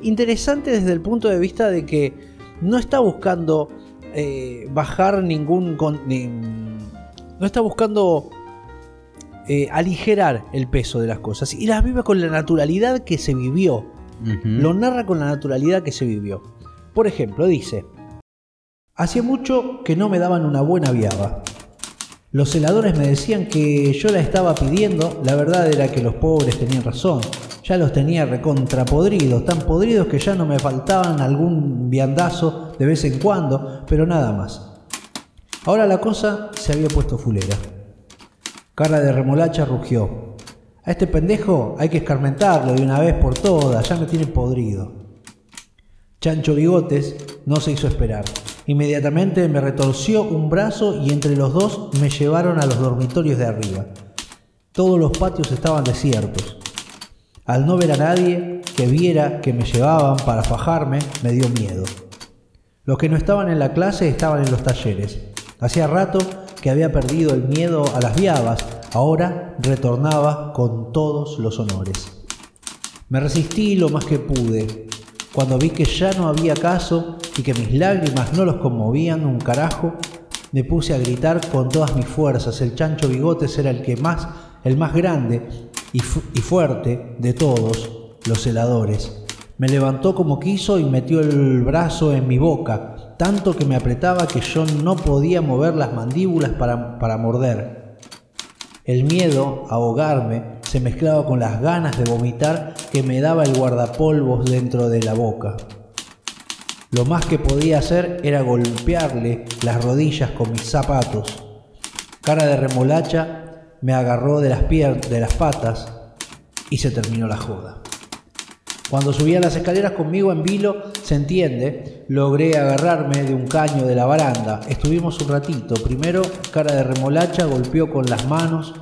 interesante desde el punto de vista de que no está buscando eh, bajar ningún... con- ni- no está buscando eh, aligerar el peso de las cosas y las vive con la naturalidad que se vivió. Lo narra con la naturalidad que se vivió. Por ejemplo, dice, hacía mucho que no me daban una buena viaba. Los celadores me decían que yo la estaba pidiendo, la verdad era que los pobres tenían razón. Ya los tenía recontrapodridos, tan podridos que ya no me faltaban algún viandazo de vez en cuando, pero nada más. Ahora la cosa se había puesto fulera. Cara de remolacha rugió. A este pendejo hay que escarmentarlo de una vez por todas, ya me tiene podrido. Chancho Bigotes no se hizo esperar. Inmediatamente me retorció un brazo y entre los dos me llevaron a los dormitorios de arriba. Todos los patios estaban desiertos. Al no ver a nadie que viera que me llevaban para fajarme, me dio miedo. Los que no estaban en la clase estaban en los talleres. Hacía rato que había perdido el miedo a las viabas, ahora retornaba con todos los honores. Me resistí lo más que pude. Cuando vi que ya no había caso y que mis lágrimas no los conmovían un carajo, me puse a gritar con todas mis fuerzas. El chancho bigotes era el que más, el más grande y, fu- y fuerte de todos los celadores. Me levantó como quiso y metió el brazo en mi boca, tanto que me apretaba que yo no podía mover las mandíbulas para, para morder. El miedo a ahogarme se mezclaba con las ganas de vomitar que me daba el guardapolvos dentro de la boca. Lo más que podía hacer era golpearle las rodillas con mis zapatos. Cara de remolacha me agarró de las, pier- de las patas y se terminó la joda. Cuando subía las escaleras conmigo en vilo, se entiende, logré agarrarme de un caño de la baranda. Estuvimos un ratito. Primero, cara de remolacha golpeó con las manos,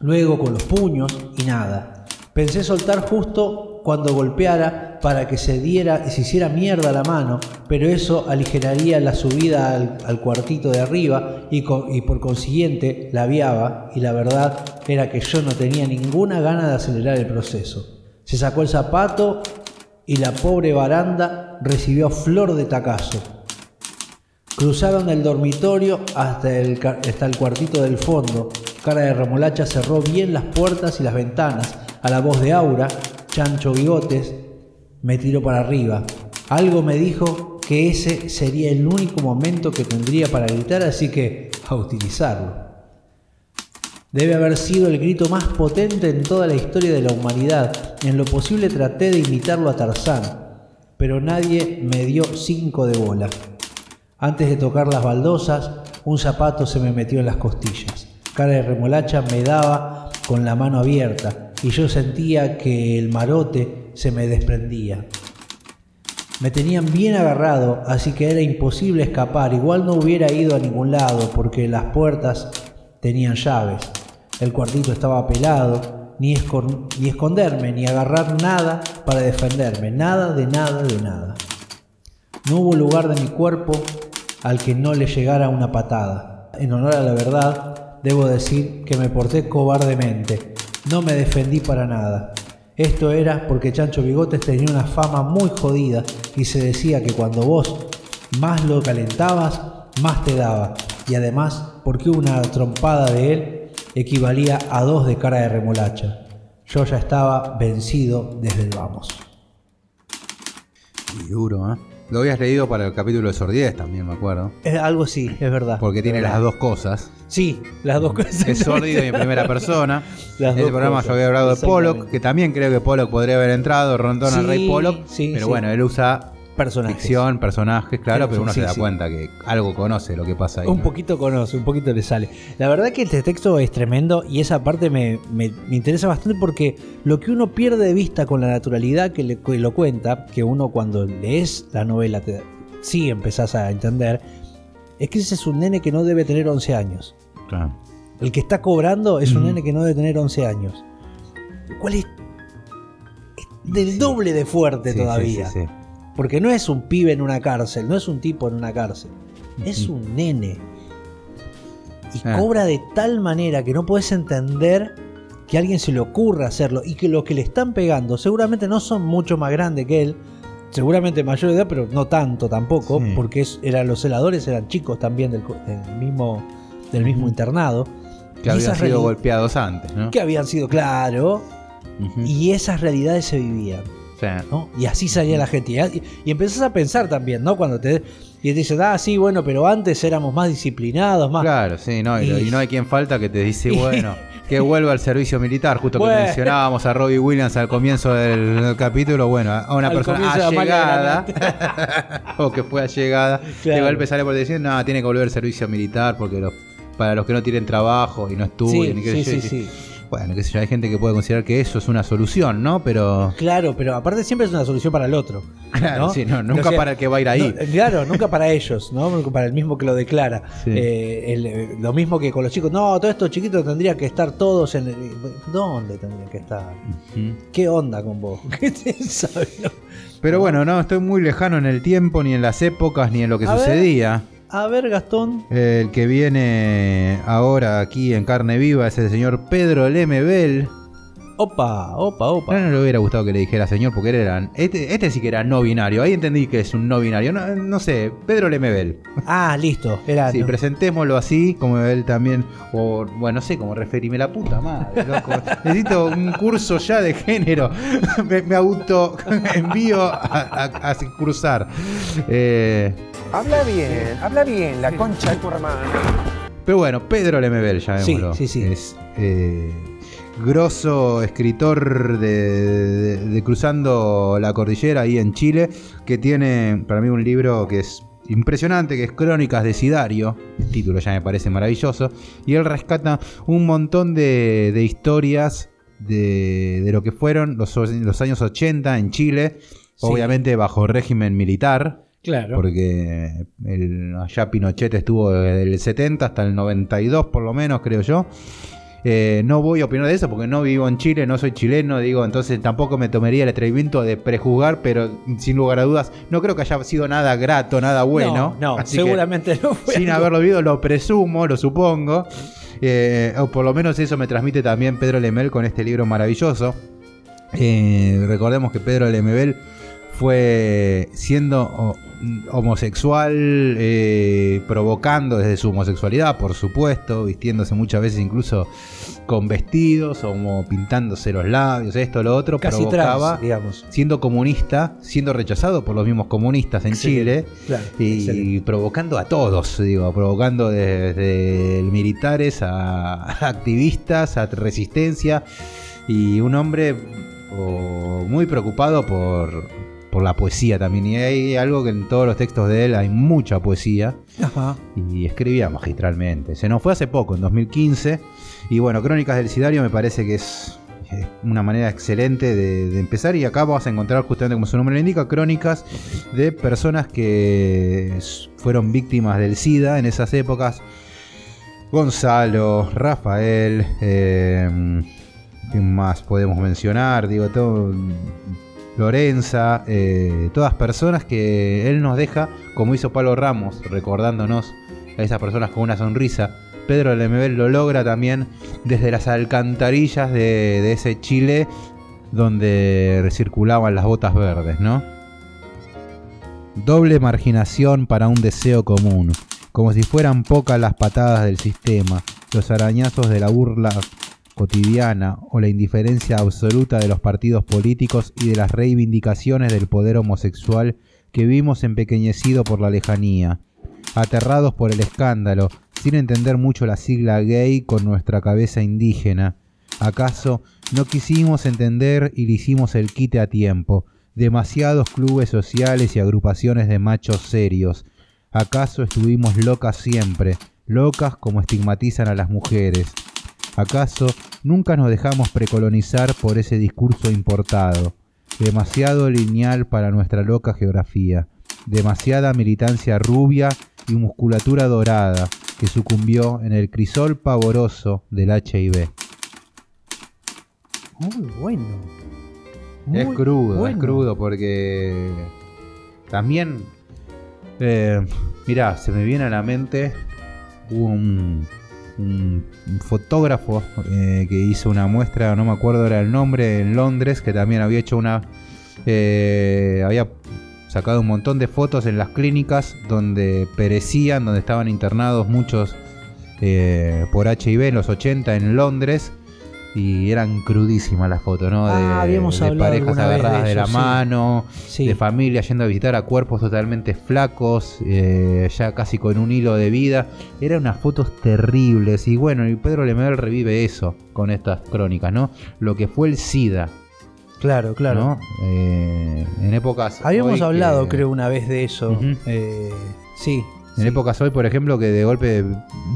luego con los puños y nada. Pensé soltar justo cuando golpeara para que se diera y se hiciera mierda la mano, pero eso aligeraría la subida al, cuartito de arriba y, por consiguiente la viaba y la verdad era que yo no tenía ninguna gana de acelerar el proceso. Se sacó el zapato y la pobre baranda recibió flor de tacazo. Cruzaron el dormitorio hasta el, hasta el cuartito del fondo. Cara de remolacha cerró bien las puertas y las ventanas. A la voz de Aura, Chancho Bigotes, me tiró para arriba. Algo me dijo que ese sería el único momento que tendría para gritar, así que a utilizarlo. Debe haber sido el grito más potente en toda la historia de la humanidad. En lo posible traté de imitarlo a Tarzán, pero nadie me dio cinco de bola. Antes de tocar las baldosas, un zapato se me metió en las costillas. Cara de remolacha me daba con la mano abierta y yo sentía que el marote se me desprendía. Me tenían bien agarrado, así que era imposible escapar. Igual no hubiera ido a ningún lado porque las puertas tenían llaves. El cuartito estaba pelado, ni, ni esconderme, ni agarrar nada para defenderme. Nada de nada de nada. No hubo lugar de mi cuerpo al que no le llegara una patada. En honor a la verdad, debo decir que me porté cobardemente. No me defendí para nada. Esto era porque Chancho Bigotes tenía una fama muy jodida y se decía que cuando vos más lo calentabas, más te daba. Y además porque una trompada de él equivalía a dos de cara de remolacha. Yo ya estaba vencido desde el vamos. Y duro, ¿eh? Lo habías leído para el capítulo de Sordiez también, me acuerdo. Es algo sí, es verdad. Porque tiene las dos cosas. Sí, las dos cosas. Es sórdido y en primera persona. Ese dos programa cosas, yo había hablado de Pollock, que también creo que Pollock podría haber entrado, Rondón al Sí, Rey Pollock. sí, pero sí. bueno, él usa Personajes. ficción, personajes, claro, Sí, pero uno sí, se da sí. cuenta que algo conoce lo que pasa ahí. Un ¿no? poquito conoce, un poquito le sale. La verdad que este texto es tremendo y esa parte me, me- me interesa bastante porque lo que uno pierde de vista con la naturalidad que, le, que lo cuenta, que uno cuando lees la novela te, sí empezás a entender, es que ese es un nene que no debe tener 11 años. Claro. El que está cobrando es un nene que no debe tener 11 años. Lo cual es, es del doble de fuerte todavía. sí. Porque no es un pibe en una cárcel, no es un tipo en una cárcel, es un nene. Y Ah. cobra de tal manera que no puedes entender que a alguien se le ocurra hacerlo y que los que le están pegando seguramente no son mucho más grandes que él, seguramente mayor de edad, pero no tanto tampoco, Sí. porque es- eran los celadores eran chicos también del, del mismo, del mismo internado. Que Y habían sido golpeados antes, ¿no? Que habían sido, claro, y esas realidades se vivían. Sí. ¿no? Y así salía la gente. Y, y empezás a pensar también, ¿no? Cuando te, y te dicen, ah, sí, bueno, pero antes éramos más disciplinados, más. Claro, sí, no, y, Y- y no hay quien falta que te dice, bueno, que vuelva al servicio militar, justo que Bueno. mencionábamos a Robbie Williams al comienzo del, del capítulo, bueno, a una Al persona allegada, o que fue allegada, Claro. de golpe sale por decir, no, tiene que volver al servicio militar porque los, para los que no tienen trabajo y no estudian, Sí, y qué sí, yo, sí, sí. Bueno, qué sé yo, hay gente que puede considerar que eso es una solución, ¿no? Pero... Claro, pero aparte siempre es una solución para el otro. Claro, ¿no? sí, no, nunca O sea, para el que va a ir ahí. no, claro, nunca para ellos, ¿no? Para el mismo que lo declara. Sí. Eh, el- eh, lo mismo que con los chicos. No, todos estos chiquitos tendrían que estar todos en el. ¿Dónde tendrían que estar? ¿Qué onda con vos? ¿Qué te sabe? no? Pero bueno, no estoy muy lejano en el tiempo, ni en las épocas, ni en lo que A ver. A ver, Gastón. El que viene ahora aquí en carne viva es el señor Pedro Lemebel. Opa, opa, opa. No, no le hubiera gustado que le dijera señor porque él era. Este, este sí que era no binario. Ahí entendí que es un no binario. No, no sé, Pedro Lemebel. Ah, listo. Era. Sí, presentémoslo así, como él también. O bueno, no sé cómo referirme la puta madre, loco. Necesito un curso ya de género. me, me auto envío a, a- a cursar. Eh, Habla bien, habla bien, la concha de tu hermano. Pero bueno, Pedro Lemebel, llamémoslo. Sí, sí, sí. Es eh, grosso escritor de, de- de Cruzando la Cordillera ahí en Chile, que tiene para mí un libro que es impresionante, que es Crónicas de Sidario. El título ya me parece maravilloso. Y él rescata un montón de, de historias de, de lo que fueron los, los años 80 en Chile, Sí. obviamente bajo régimen militar. Claro. Porque el, allá Pinochet estuvo desde el 70 hasta el 92 por lo menos, creo yo. Eh, no voy a opinar de eso porque no vivo en Chile, no soy chileno, digo, entonces tampoco me tomaría el atrevimiento de prejuzgar, pero sin lugar a dudas, no creo que haya sido nada grato, nada bueno. No, no, seguramente no fue. sin haberlo visto, lo presumo, lo supongo. Eh, o por lo menos eso me transmite también Pedro Lemel con este libro maravilloso. Eh, recordemos que Pedro Lemebel fue siendo homosexual, eh, provocando desde su homosexualidad, por supuesto, vistiéndose muchas veces incluso con vestidos o como pintándose los labios, esto, lo otro, Casi provocaba, trans, digamos. siendo comunista, siendo rechazado por los mismos comunistas en Excelente, Chile. Claro. Y excelente. provocando a todos, digo, provocando desde militares a activistas, a resistencia. Y un hombre muy preocupado por, por la poesía también. Y hay algo que en todos los textos de él hay mucha poesía. Ajá. Y escribía magistralmente. Se nos fue hace poco, en 2015. Y bueno, Crónicas del Sidario me parece que es eh, una manera excelente de, de empezar. Y acá vamos a encontrar, justamente como su nombre lo indica, crónicas de personas que fueron víctimas del SIDA en esas épocas. Gonzalo, Rafael, eh, ¿quién más podemos mencionar? Digo, todo. Lorenza, eh, todas personas que él nos deja, como hizo Pablo Ramos, recordándonos a esas personas con una sonrisa. Pedro Lemebel lo logra también desde las alcantarillas de, de ese Chile donde circulaban las botas verdes, ¿no? Doble marginación para un deseo común, como si fueran pocas las patadas del sistema, los arañazos de la burla cotidiana o la indiferencia absoluta de los partidos políticos y de las reivindicaciones del poder homosexual que vimos empequeñecido por la lejanía, aterrados por el escándalo, sin entender mucho la sigla gay con nuestra cabeza indígena. ¿Acaso no quisimos entender y le hicimos el quite a tiempo? Demasiados clubes sociales y agrupaciones de machos serios. ¿Acaso estuvimos locas siempre, locas como estigmatizan a las mujeres? ¿Acaso nunca nos dejamos precolonizar por ese discurso importado? Demasiado lineal para nuestra loca geografía, demasiada militancia rubia y musculatura dorada que sucumbió en el crisol pavoroso del HIV. Muy bueno. es crudo, es crudo porque también, eh, mirá, se me viene a la mente un, un- fotógrafo eh, que hizo una muestra, no me acuerdo era el nombre, en Londres, que también había hecho una, eh, había sacado un montón de fotos en las clínicas donde perecían, donde estaban internados muchos eh, por HIV en los 80 en Londres. Y eran crudísimas las fotos, ¿no? De, Ah, de parejas de agarradas de, la sí. mano, Sí. de familia yendo a visitar a cuerpos totalmente flacos, eh, ya casi con un hilo de vida. Eran unas fotos terribles. Y bueno, y Pedro Lemebel revive eso con estas crónicas, ¿no? Lo que fue el SIDA, Claro, claro. ¿no? Eh, en épocas. Habíamos que- hablado, creo, una vez de eso. Ujú. Eh, sí. En sí. épocas hoy, por ejemplo, que de golpe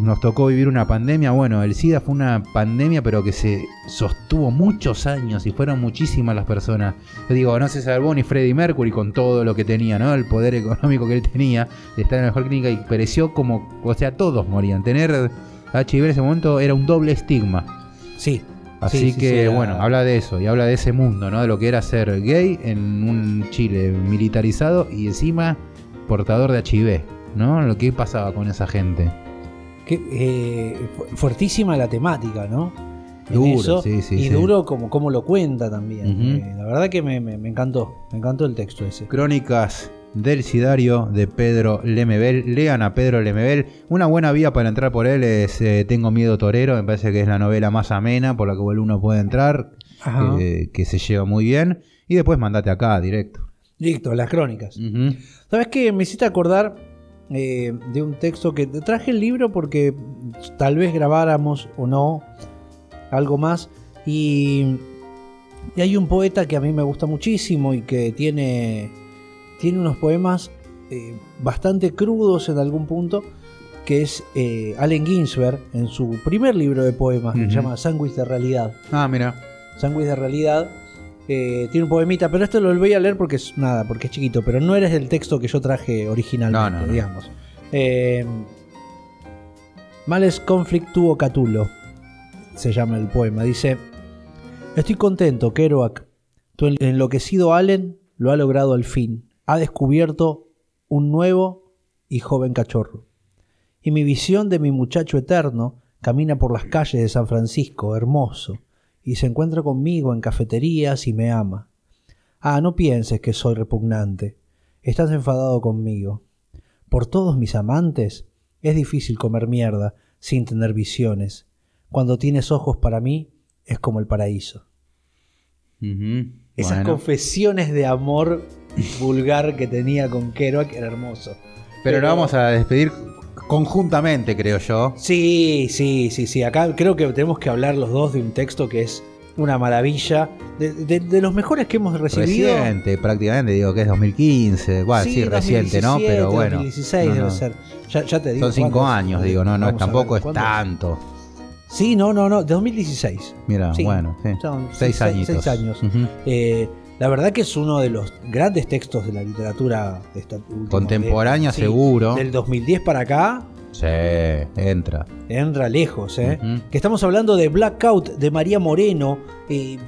nos tocó vivir una pandemia. Bueno, el SIDA fue una pandemia, pero que se sostuvo muchos años y fueron muchísimas las personas. Yo digo, no se salvó ni Freddie Mercury con todo lo que tenía, ¿no? El poder económico que él tenía de estar en la mejor clínica y pereció como, o sea, todos morían. Tener HIV en ese momento era un doble estigma. Sí. Así Sí, sí, que, era- bueno, habla de eso y habla de ese mundo, ¿no? De lo que era ser gay en un Chile militarizado y encima portador de HIV, ¿no? Lo que pasaba con esa gente. Que, eh, fu- fuertísima la temática, ¿no? Duro, sí, sí, y sí. duro como, como lo cuenta también. Eh, la verdad que me, me- me encantó. Me encantó el texto ese. Crónicas del Sidario de Pedro Lemebel. Lean a Pedro Lemebel. Una buena vía para entrar por él es eh, Tengo Miedo Torero. Me parece que es la novela más amena por la que uno puede entrar, eh, que se lleva muy bien. Y después mandate acá directo. Listo, las crónicas. Ujú. ¿Sabes qué? Me hiciste acordar eh, de un texto que traje el libro porque tal vez grabáramos o no algo más. Y, y hay un poeta que a mí me gusta muchísimo y que tiene, tiene unos poemas eh, bastante crudos en algún punto, que es eh, Allen Ginsberg en su primer libro de poemas, que se llama Sándwich de Realidad. Ah, mira. Sándwich de realidad. Eh, tiene un poemita, pero esto lo voy a leer porque es nada, porque es chiquito, pero no eres el texto que yo traje originalmente, No, no, no. digamos. Eh, Males conflict tuo catulo, se llama el poema. Dice: Estoy contento, Kerouac. Tu en- enloquecido Allen lo ha logrado al fin. Ha descubierto un nuevo y joven cachorro. Y mi visión de mi muchacho eterno camina por las calles de San Francisco, hermoso, y se encuentra conmigo en cafeterías y me ama. Ah, no pienses que soy repugnante. Estás enfadado conmigo. Por todos mis amantes es difícil comer mierda sin tener visiones. Cuando tienes ojos para mí es como el paraíso. Esas Bueno. confesiones de amor vulgar que tenía con Kerouac era hermoso. Pero lo vamos a despedir conjuntamente, creo yo. Sí, sí, sí, sí. Acá creo que tenemos que hablar los dos de un texto que es una maravilla. De, de- de los mejores que hemos recibido. Reciente, prácticamente, digo que es 2015. Bueno, sí, reciente, ¿no? 2017, Pero bueno. 2016 no, debe ser. Ya, ya te digo. Son cinco años, digo, no, no, tampoco ver, es ¿cuándo tanto. Sí, no, no, no, de 2016. Mira, Sí, bueno, sí. son seis seis- añitos. seis años. Ujú. Eh, la verdad que es uno de los grandes textos de la literatura de esta última Contemporánea. Sí, seguro. Del 2010 para acá, Sí, entra. entra lejos, ¿eh? Que estamos hablando de Blackout de María Moreno. eh,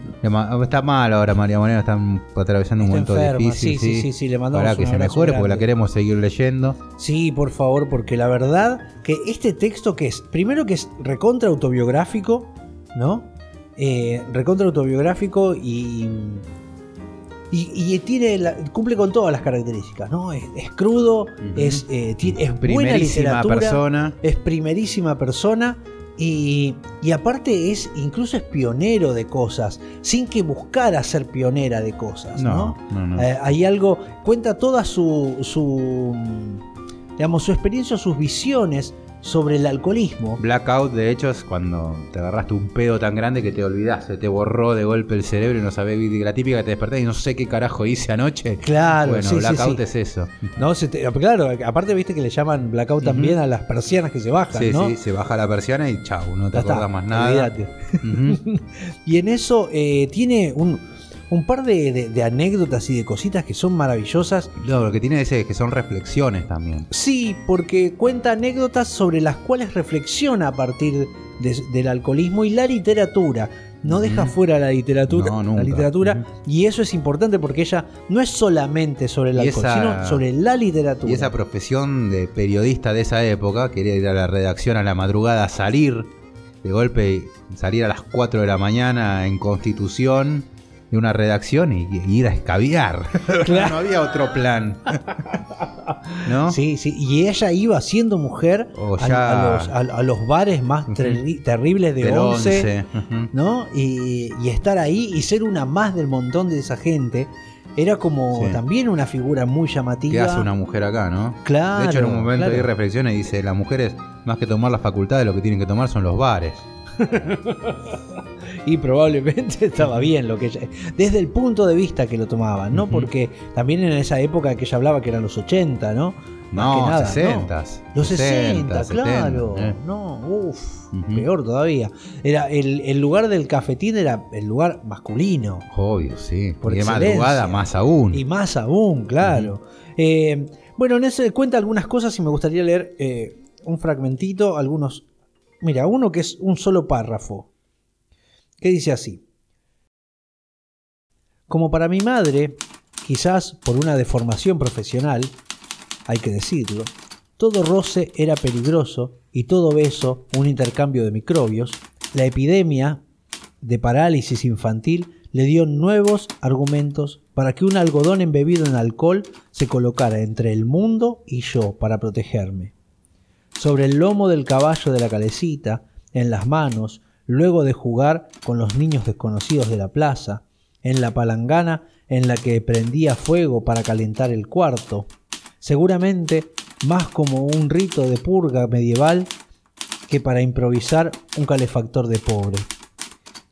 Está mal ahora María Moreno, está atravesando un Está momento enferma, difícil. sí, sí, sí, sí, le mandamos Para que un se mejore, porque la queremos seguir leyendo. Sí, por favor, porque la verdad que este texto que es, primero que es recontra autobiográfico, ¿no? Eh, recontra autobiográfico y, y, y tiene la- cumple con todas las características, ¿no? Es, es crudo, es, eh, ti- es buena literatura, persona. es primerísima persona y, y aparte es incluso es pionero de cosas, sin que buscara ser pionera de cosas, ¿no? No, no, no. Eh, hay algo, cuenta toda su, su, digamos, su experiencia, sus visiones sobre el alcoholismo. Blackout, de hecho, es cuando te agarraste un pedo tan grande que te olvidás, se te borró de golpe el cerebro y no sabés, la típica que te despertás y no sé qué carajo hice anoche. Claro, bueno, sí, Blackout sí. es eso. No, Se te- claro, aparte viste que le llaman blackout también a las persianas que se bajan, Sí, ¿no? sí, se baja la persiana y chau, no te acordás más nada. olvídate. Ujú. Y en eso eh, tiene un, un par de, de- de anécdotas y de cositas que son maravillosas. No, lo que tiene ese es que son reflexiones también. Sí, porque cuenta anécdotas sobre las cuales reflexiona a partir de- del alcoholismo y la literatura. No deja fuera la literatura, No, la literatura y eso es importante porque ella no es solamente sobre el Y alcohol, esa- sino sobre la literatura. Y esa profesión de periodista de esa época, quería ir a la redacción a la madrugada, salir de golpe, y salir a las 4 de la mañana en Constitución de una redacción y, y ir a escabiar. Claro. no había otro plan. ¿No? Sí, sí, y ella iba siendo mujer O a- ya- a, los, a- a los bares más terri- terribles de Del 11, 11. ujú. ¿no? Y, y estar ahí y ser una más del montón de esa gente era como Sí. también una figura muy llamativa. ¿Qué hace una mujer acá, no? Claro, De hecho, en un momento claro. ahí reflexiona y dice, las mujeres, más que tomar las facultades, lo que tienen que tomar son los bares. Y probablemente estaba bien lo que ella. Desde el punto de vista que lo tomaba, ¿no? Porque también en esa época que ella hablaba que eran los 80, ¿no? Más No, que nada, 60. ¿no? Los 60, claro. eh. No, uff, peor todavía. Era el, el lugar del cafetín era el lugar masculino. Obvio, sí. Por y madrugada más aún. Y más aún, claro. Eh, bueno, en ese cuenta algunas cosas y me gustaría leer eh, un fragmentito, algunos. Mira, uno que es un solo párrafo. Que dice así. Como para mi madre, quizás por una deformación profesional, hay que decirlo, todo roce era peligroso y todo beso un intercambio de microbios, la epidemia de parálisis infantil le dio nuevos argumentos para que un algodón embebido en alcohol se colocara entre el mundo y yo para protegerme. Sobre el lomo del caballo de la calecita, en las manos, luego de jugar con los niños desconocidos de la plaza, en la palangana en la que prendía fuego para calentar el cuarto, seguramente más como un rito de purga medieval que para improvisar un calefactor de pobre.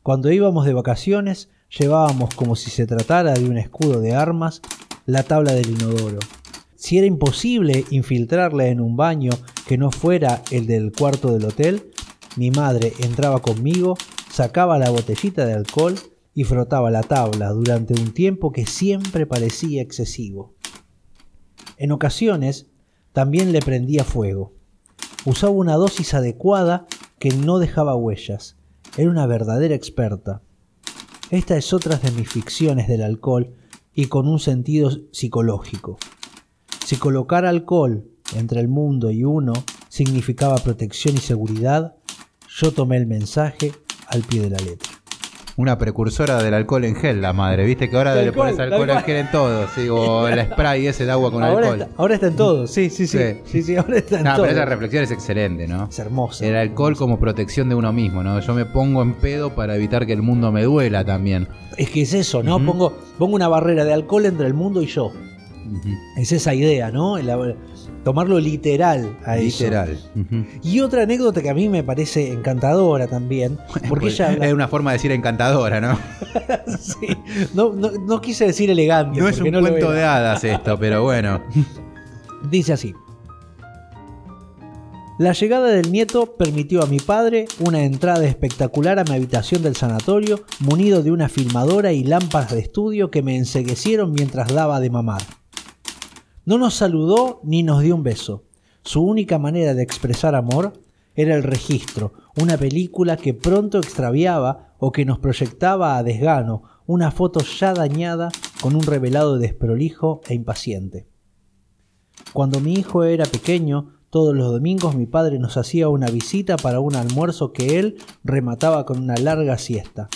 Cuando íbamos de vacaciones, llevábamos como si se tratara de un escudo de armas la tabla del inodoro. Si era imposible infiltrarla en un baño que no fuera el del cuarto del hotel, mi madre entraba conmigo, sacaba la botellita de alcohol y frotaba la tabla durante un tiempo que siempre parecía excesivo. En ocasiones también le prendía fuego. Usaba una dosis adecuada que no dejaba huellas. Era una verdadera experta. Esta es otra de mis ficciones del alcohol y con un sentido psicológico. Si colocar alcohol entre el mundo y uno significaba protección y seguridad, yo tomé el mensaje al pie de la letra. Una precursora del alcohol en gel, la madre. Viste que ahora le pones alcohol en gel en todo. sí, o el spray ese de agua con ahora, alcohol. está, ahora está en todo, sí, sí, sí. Sí. Sí, sí, ahora está en No, todo. pero esa reflexión es excelente, ¿no? Es hermosa. El alcohol como protección de uno mismo, ¿no? Yo me pongo en pedo para evitar que el mundo me duela también. Es que es eso, ¿no? Pongo, pongo una barrera de alcohol entre el mundo y yo. Es esa idea, ¿no? Tomarlo literal a eso. Literal. Ujú. Y otra anécdota que a mí me parece encantadora también, porque Pues, ella habla- Es una forma de decir encantadora, ¿no? Sí, no, no, no quise decir elegante. No es un no cuento de hadas esto, pero bueno. Dice así. La llegada del nieto permitió a mi padre una entrada espectacular a mi habitación del sanatorio, munido de una filmadora y lámparas de estudio que me enseguecieron mientras daba de mamar. No nos saludó ni nos dio un beso. Su única manera de expresar amor era el registro, una película que pronto extraviaba o que nos proyectaba a desgano, una foto ya dañada con un revelado desprolijo e impaciente. Cuando mi hijo era pequeño, todos los domingos mi padre nos hacía una visita para un almuerzo que él remataba con una larga siesta.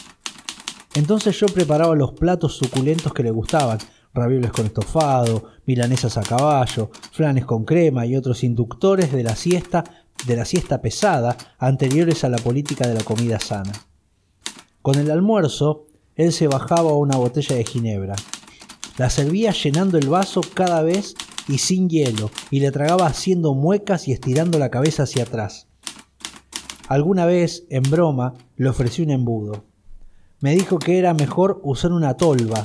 Entonces yo preparaba los platos suculentos que le gustaban, ravioles con estofado, milanesas a caballo, flanes con crema y otros inductores de la siesta, de la siesta pesada anteriores a la política de la comida sana. Con el almuerzo, él se bajaba una botella de ginebra. La servía llenando el vaso cada vez y sin hielo, y le tragaba haciendo muecas y estirando la cabeza hacia atrás. Alguna vez, en broma, le ofrecí un embudo. Me dijo que era mejor usar una tolva,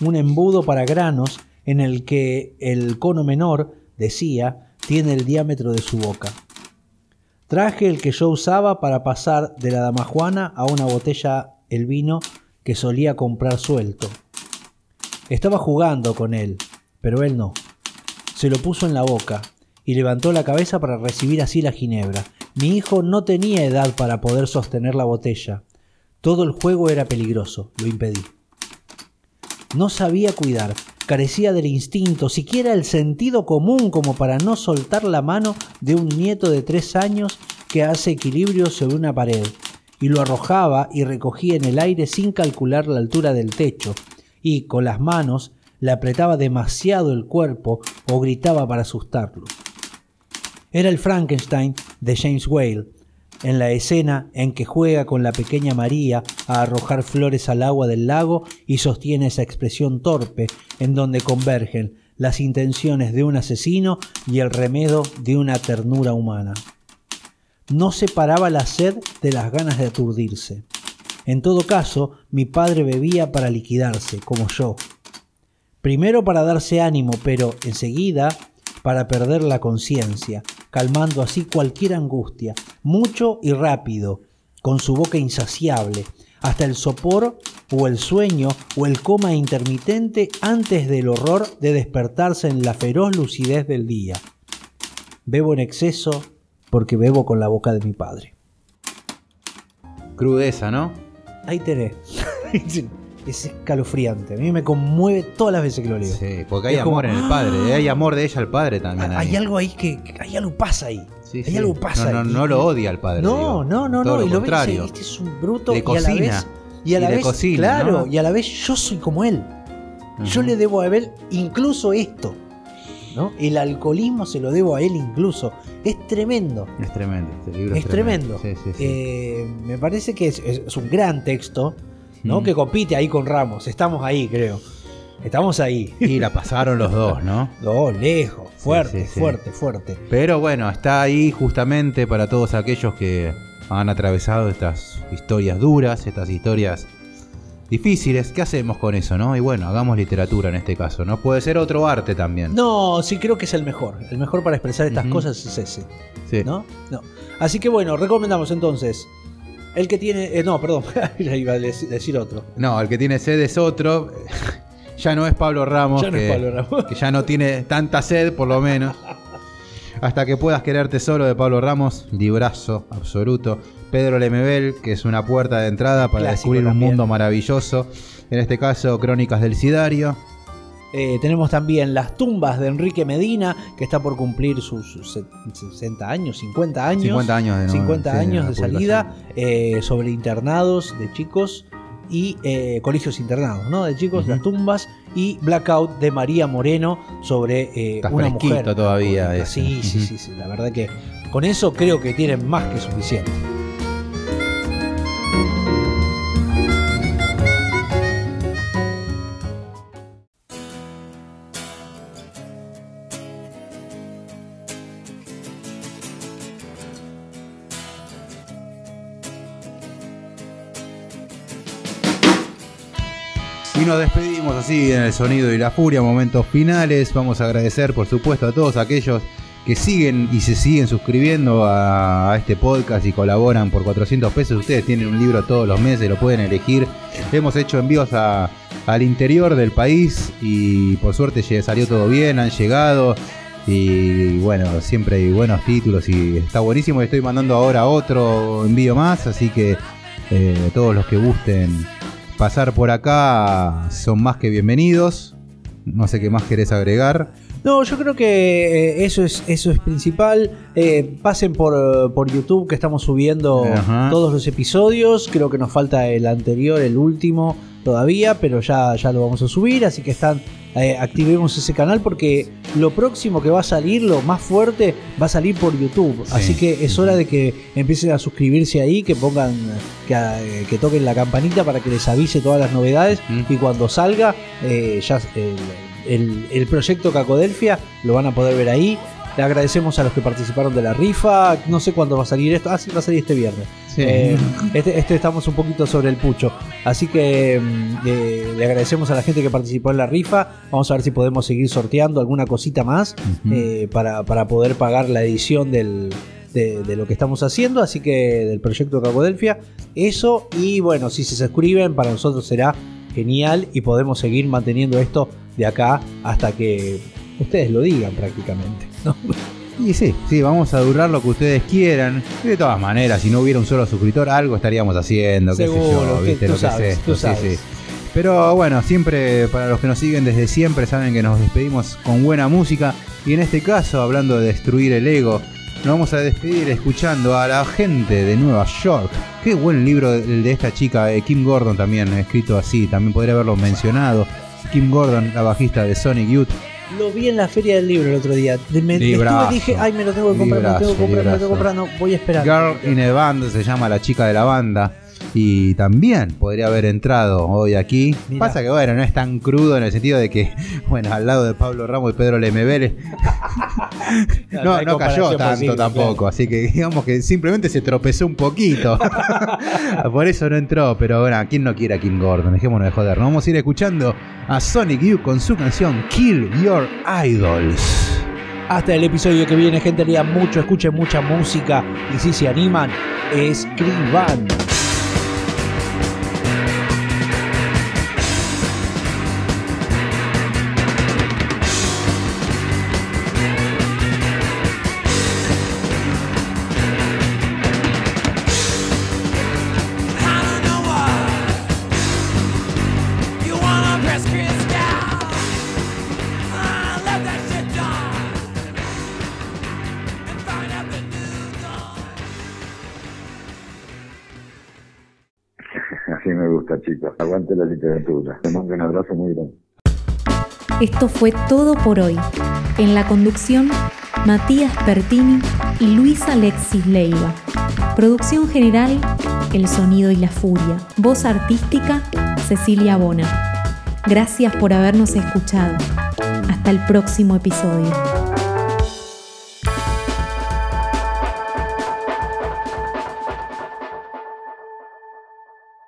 un embudo para granos en el que el cono menor, decía, tiene el diámetro de su boca. Traje el que yo usaba para pasar de la damajuana a una botella el vino que solía comprar suelto. Estaba jugando con él, pero él no. Se lo puso en la boca y levantó la cabeza para recibir así la ginebra. Mi hijo no tenía edad para poder sostener la botella. Todo el juego era peligroso, lo impedí. No sabía cuidar, carecía del instinto, siquiera el sentido común como para no soltar la mano de un nieto de tres años que hace equilibrio sobre una pared y lo arrojaba y recogía en el aire sin calcular la altura del techo, y con las manos le apretaba demasiado el cuerpo o gritaba para asustarlo. Era el Frankenstein de James Whale, en la escena en que juega con la pequeña María a arrojar flores al agua del lago y sostiene esa expresión torpe en donde convergen las intenciones de un asesino y el remedo de una ternura humana. No separaba la sed de las ganas de aturdirse. En todo caso, mi padre bebía para liquidarse, como yo. Primero para darse ánimo, pero enseguida para perder la conciencia, calmando así cualquier angustia, mucho y rápido, con su boca insaciable, hasta el sopor o el sueño o el coma intermitente antes del horror de despertarse en la feroz lucidez del día. Bebo en exceso porque bebo con la boca de mi padre. Crudeza, ¿no? Ahí tenés. es escalofriante. A mí me conmueve todas las veces que lo leo. Sí, porque hay Es como- amor en el padre, hay amor de ella al padre también. Hay ahí. algo ahí que, hay algo pasa ahí. Sí, hay sí. algo pasa No, no, ahí. no lo odia al padre. No, digo. no, no, Todo no. lo Y lo contrario. este es un bruto Le y a la cocina. vez. Y a la Y vez, cocina, claro, ¿no? y a la vez yo soy como él. Yo le debo a él incluso esto. ¿no? El alcoholismo se lo debo a él incluso. Es tremendo. Es tremendo, este libro Es tremendo. Sí, sí, sí. Eh, me parece que es, es- es un gran texto, ¿no? Mm. Que compite ahí con Ramos. Estamos ahí, creo. Estamos ahí. Y la pasaron los dos, ¿no? No, lejos, fuerte, sí, sí. fuerte, fuerte. Pero bueno, está ahí justamente para todos aquellos que han atravesado estas historias duras, estas historias difíciles. ¿Qué hacemos con eso, no? Y bueno, hagamos literatura en este caso, ¿no? Puede ser otro arte también. No, sí creo que es el mejor. El mejor para expresar estas cosas es ese. Sí. ¿No? No. Así que bueno, recomendamos entonces. El que tiene. eh, no, perdón, ya iba a dec- decir otro. No, el que tiene sed es otro. Ya no es Pablo Ramos. Ya no es que, Pablo Ramos. que ya no tiene tanta sed, por lo menos. Hasta que puedas quererte solo de Pablo Ramos, librazo absoluto. Pedro Lemebel, que es una puerta de entrada para Clásico descubrir un también. mundo maravilloso. En este caso, Crónicas del Sidario. Eh, tenemos también Las tumbas de Enrique Medina, que está por cumplir sus, sus se- 60 años, 50 años. 50 años de no- 50 sí, de años de salida eh, sobre internados de chicos y eh, colegios internados, ¿no? De chicos, Ujú. las tumbas y Blackout de María Moreno sobre eh, una mujer. todavía. Sí, sí, sí, sí, la verdad que con eso creo que tienen más que suficiente. Y nos despedimos así en el sonido y la furia, momentos finales. Vamos a agradecer, por supuesto, a todos aquellos que siguen y se siguen suscribiendo a, este podcast y colaboran por 400 pesos. Ustedes tienen un libro todos los meses, lo pueden elegir. Hemos hecho envíos al interior del país y por suerte salió todo bien, han llegado. Y bueno, siempre hay buenos títulos y está buenísimo. Estoy mandando ahora otro envío más, así que eh, todos los que gusten pasar por acá son más que bienvenidos. No sé qué más querés agregar. No, yo creo que eh, eso es eso es principal. Eh, pasen por, por YouTube que estamos subiendo Ajá. todos los episodios. Creo que nos falta el anterior, el último todavía, pero ya, ya lo vamos a subir. Así que están eh, activemos ese canal porque lo próximo que va a salir, lo más fuerte, va a salir por YouTube. Sí. Así que es hora de que empiecen a suscribirse ahí, que pongan, que, eh, que toquen la campanita para que les avise todas las novedades Mm. y cuando salga eh, ya el, el- el proyecto Cacodelfia lo van a poder ver ahí. Le agradecemos a los que participaron de la rifa. No sé cuándo va a salir esto. Ah, sí, va a salir este viernes. Sí. Eh, este, este estamos un poquito sobre el pucho. Así que mm, eh, le agradecemos a la gente que participó en la rifa. Vamos a ver si podemos seguir sorteando alguna cosita más eh, para, para poder pagar la edición del, de, de lo que estamos haciendo. Así que del proyecto Cacodelfia. Eso. Y bueno, si se suscriben, para nosotros será genial y podemos seguir manteniendo esto de acá hasta que ustedes lo digan prácticamente. ¿No? Y sí, sí, vamos a durar lo que ustedes quieran. Y de todas maneras, si no hubiera un solo suscriptor, algo estaríamos haciendo, qué sé Seguro, yo, que viste tú lo que sabes, es esto, tú sí, sabes. sí. Pero bueno, siempre para los que nos siguen desde siempre saben que nos despedimos con buena música y en este caso, hablando de destruir el ego, nos vamos a despedir escuchando a la gente de Nueva York. Qué buen libro el de esta chica, eh, Kim Gordon también, escrito así, también podría haberlo mencionado. Kim Gordon, la bajista de Sonic Youth. Lo vi en la feria del libro el otro día. Me, Librazo. dije, ay, me lo tengo que comprar, me lo tengo que comprar, me lo tengo que comprar, no, voy a esperar. Girl in a Band se llama la chica de la banda. Y también podría haber entrado hoy aquí. Pasa que bueno, no es tan crudo en el sentido de que, bueno, al lado de Pablo Ramos y Pedro Lemebel, no, no cayó tanto posible, tampoco. claro. Así que digamos que simplemente se tropezó un poquito. Por eso no entró. Pero bueno, ¿quién no quiere a Kim Gordon? Dejémonos de joder. Nos vamos a ir escuchando a Sonic Youth con su canción Kill Your Idols. Hasta el episodio que viene, gente, lean mucho, escuchen mucha música y si se animan, escriban. La literatura. Te mando un abrazo muy grande. Esto fue todo por hoy. En la conducción, Matías Pertini y Luis Alexis Leiva. Producción general, El Sonido y la Furia. Voz artística, Cecilia Bona. Gracias por habernos escuchado. Hasta el próximo episodio.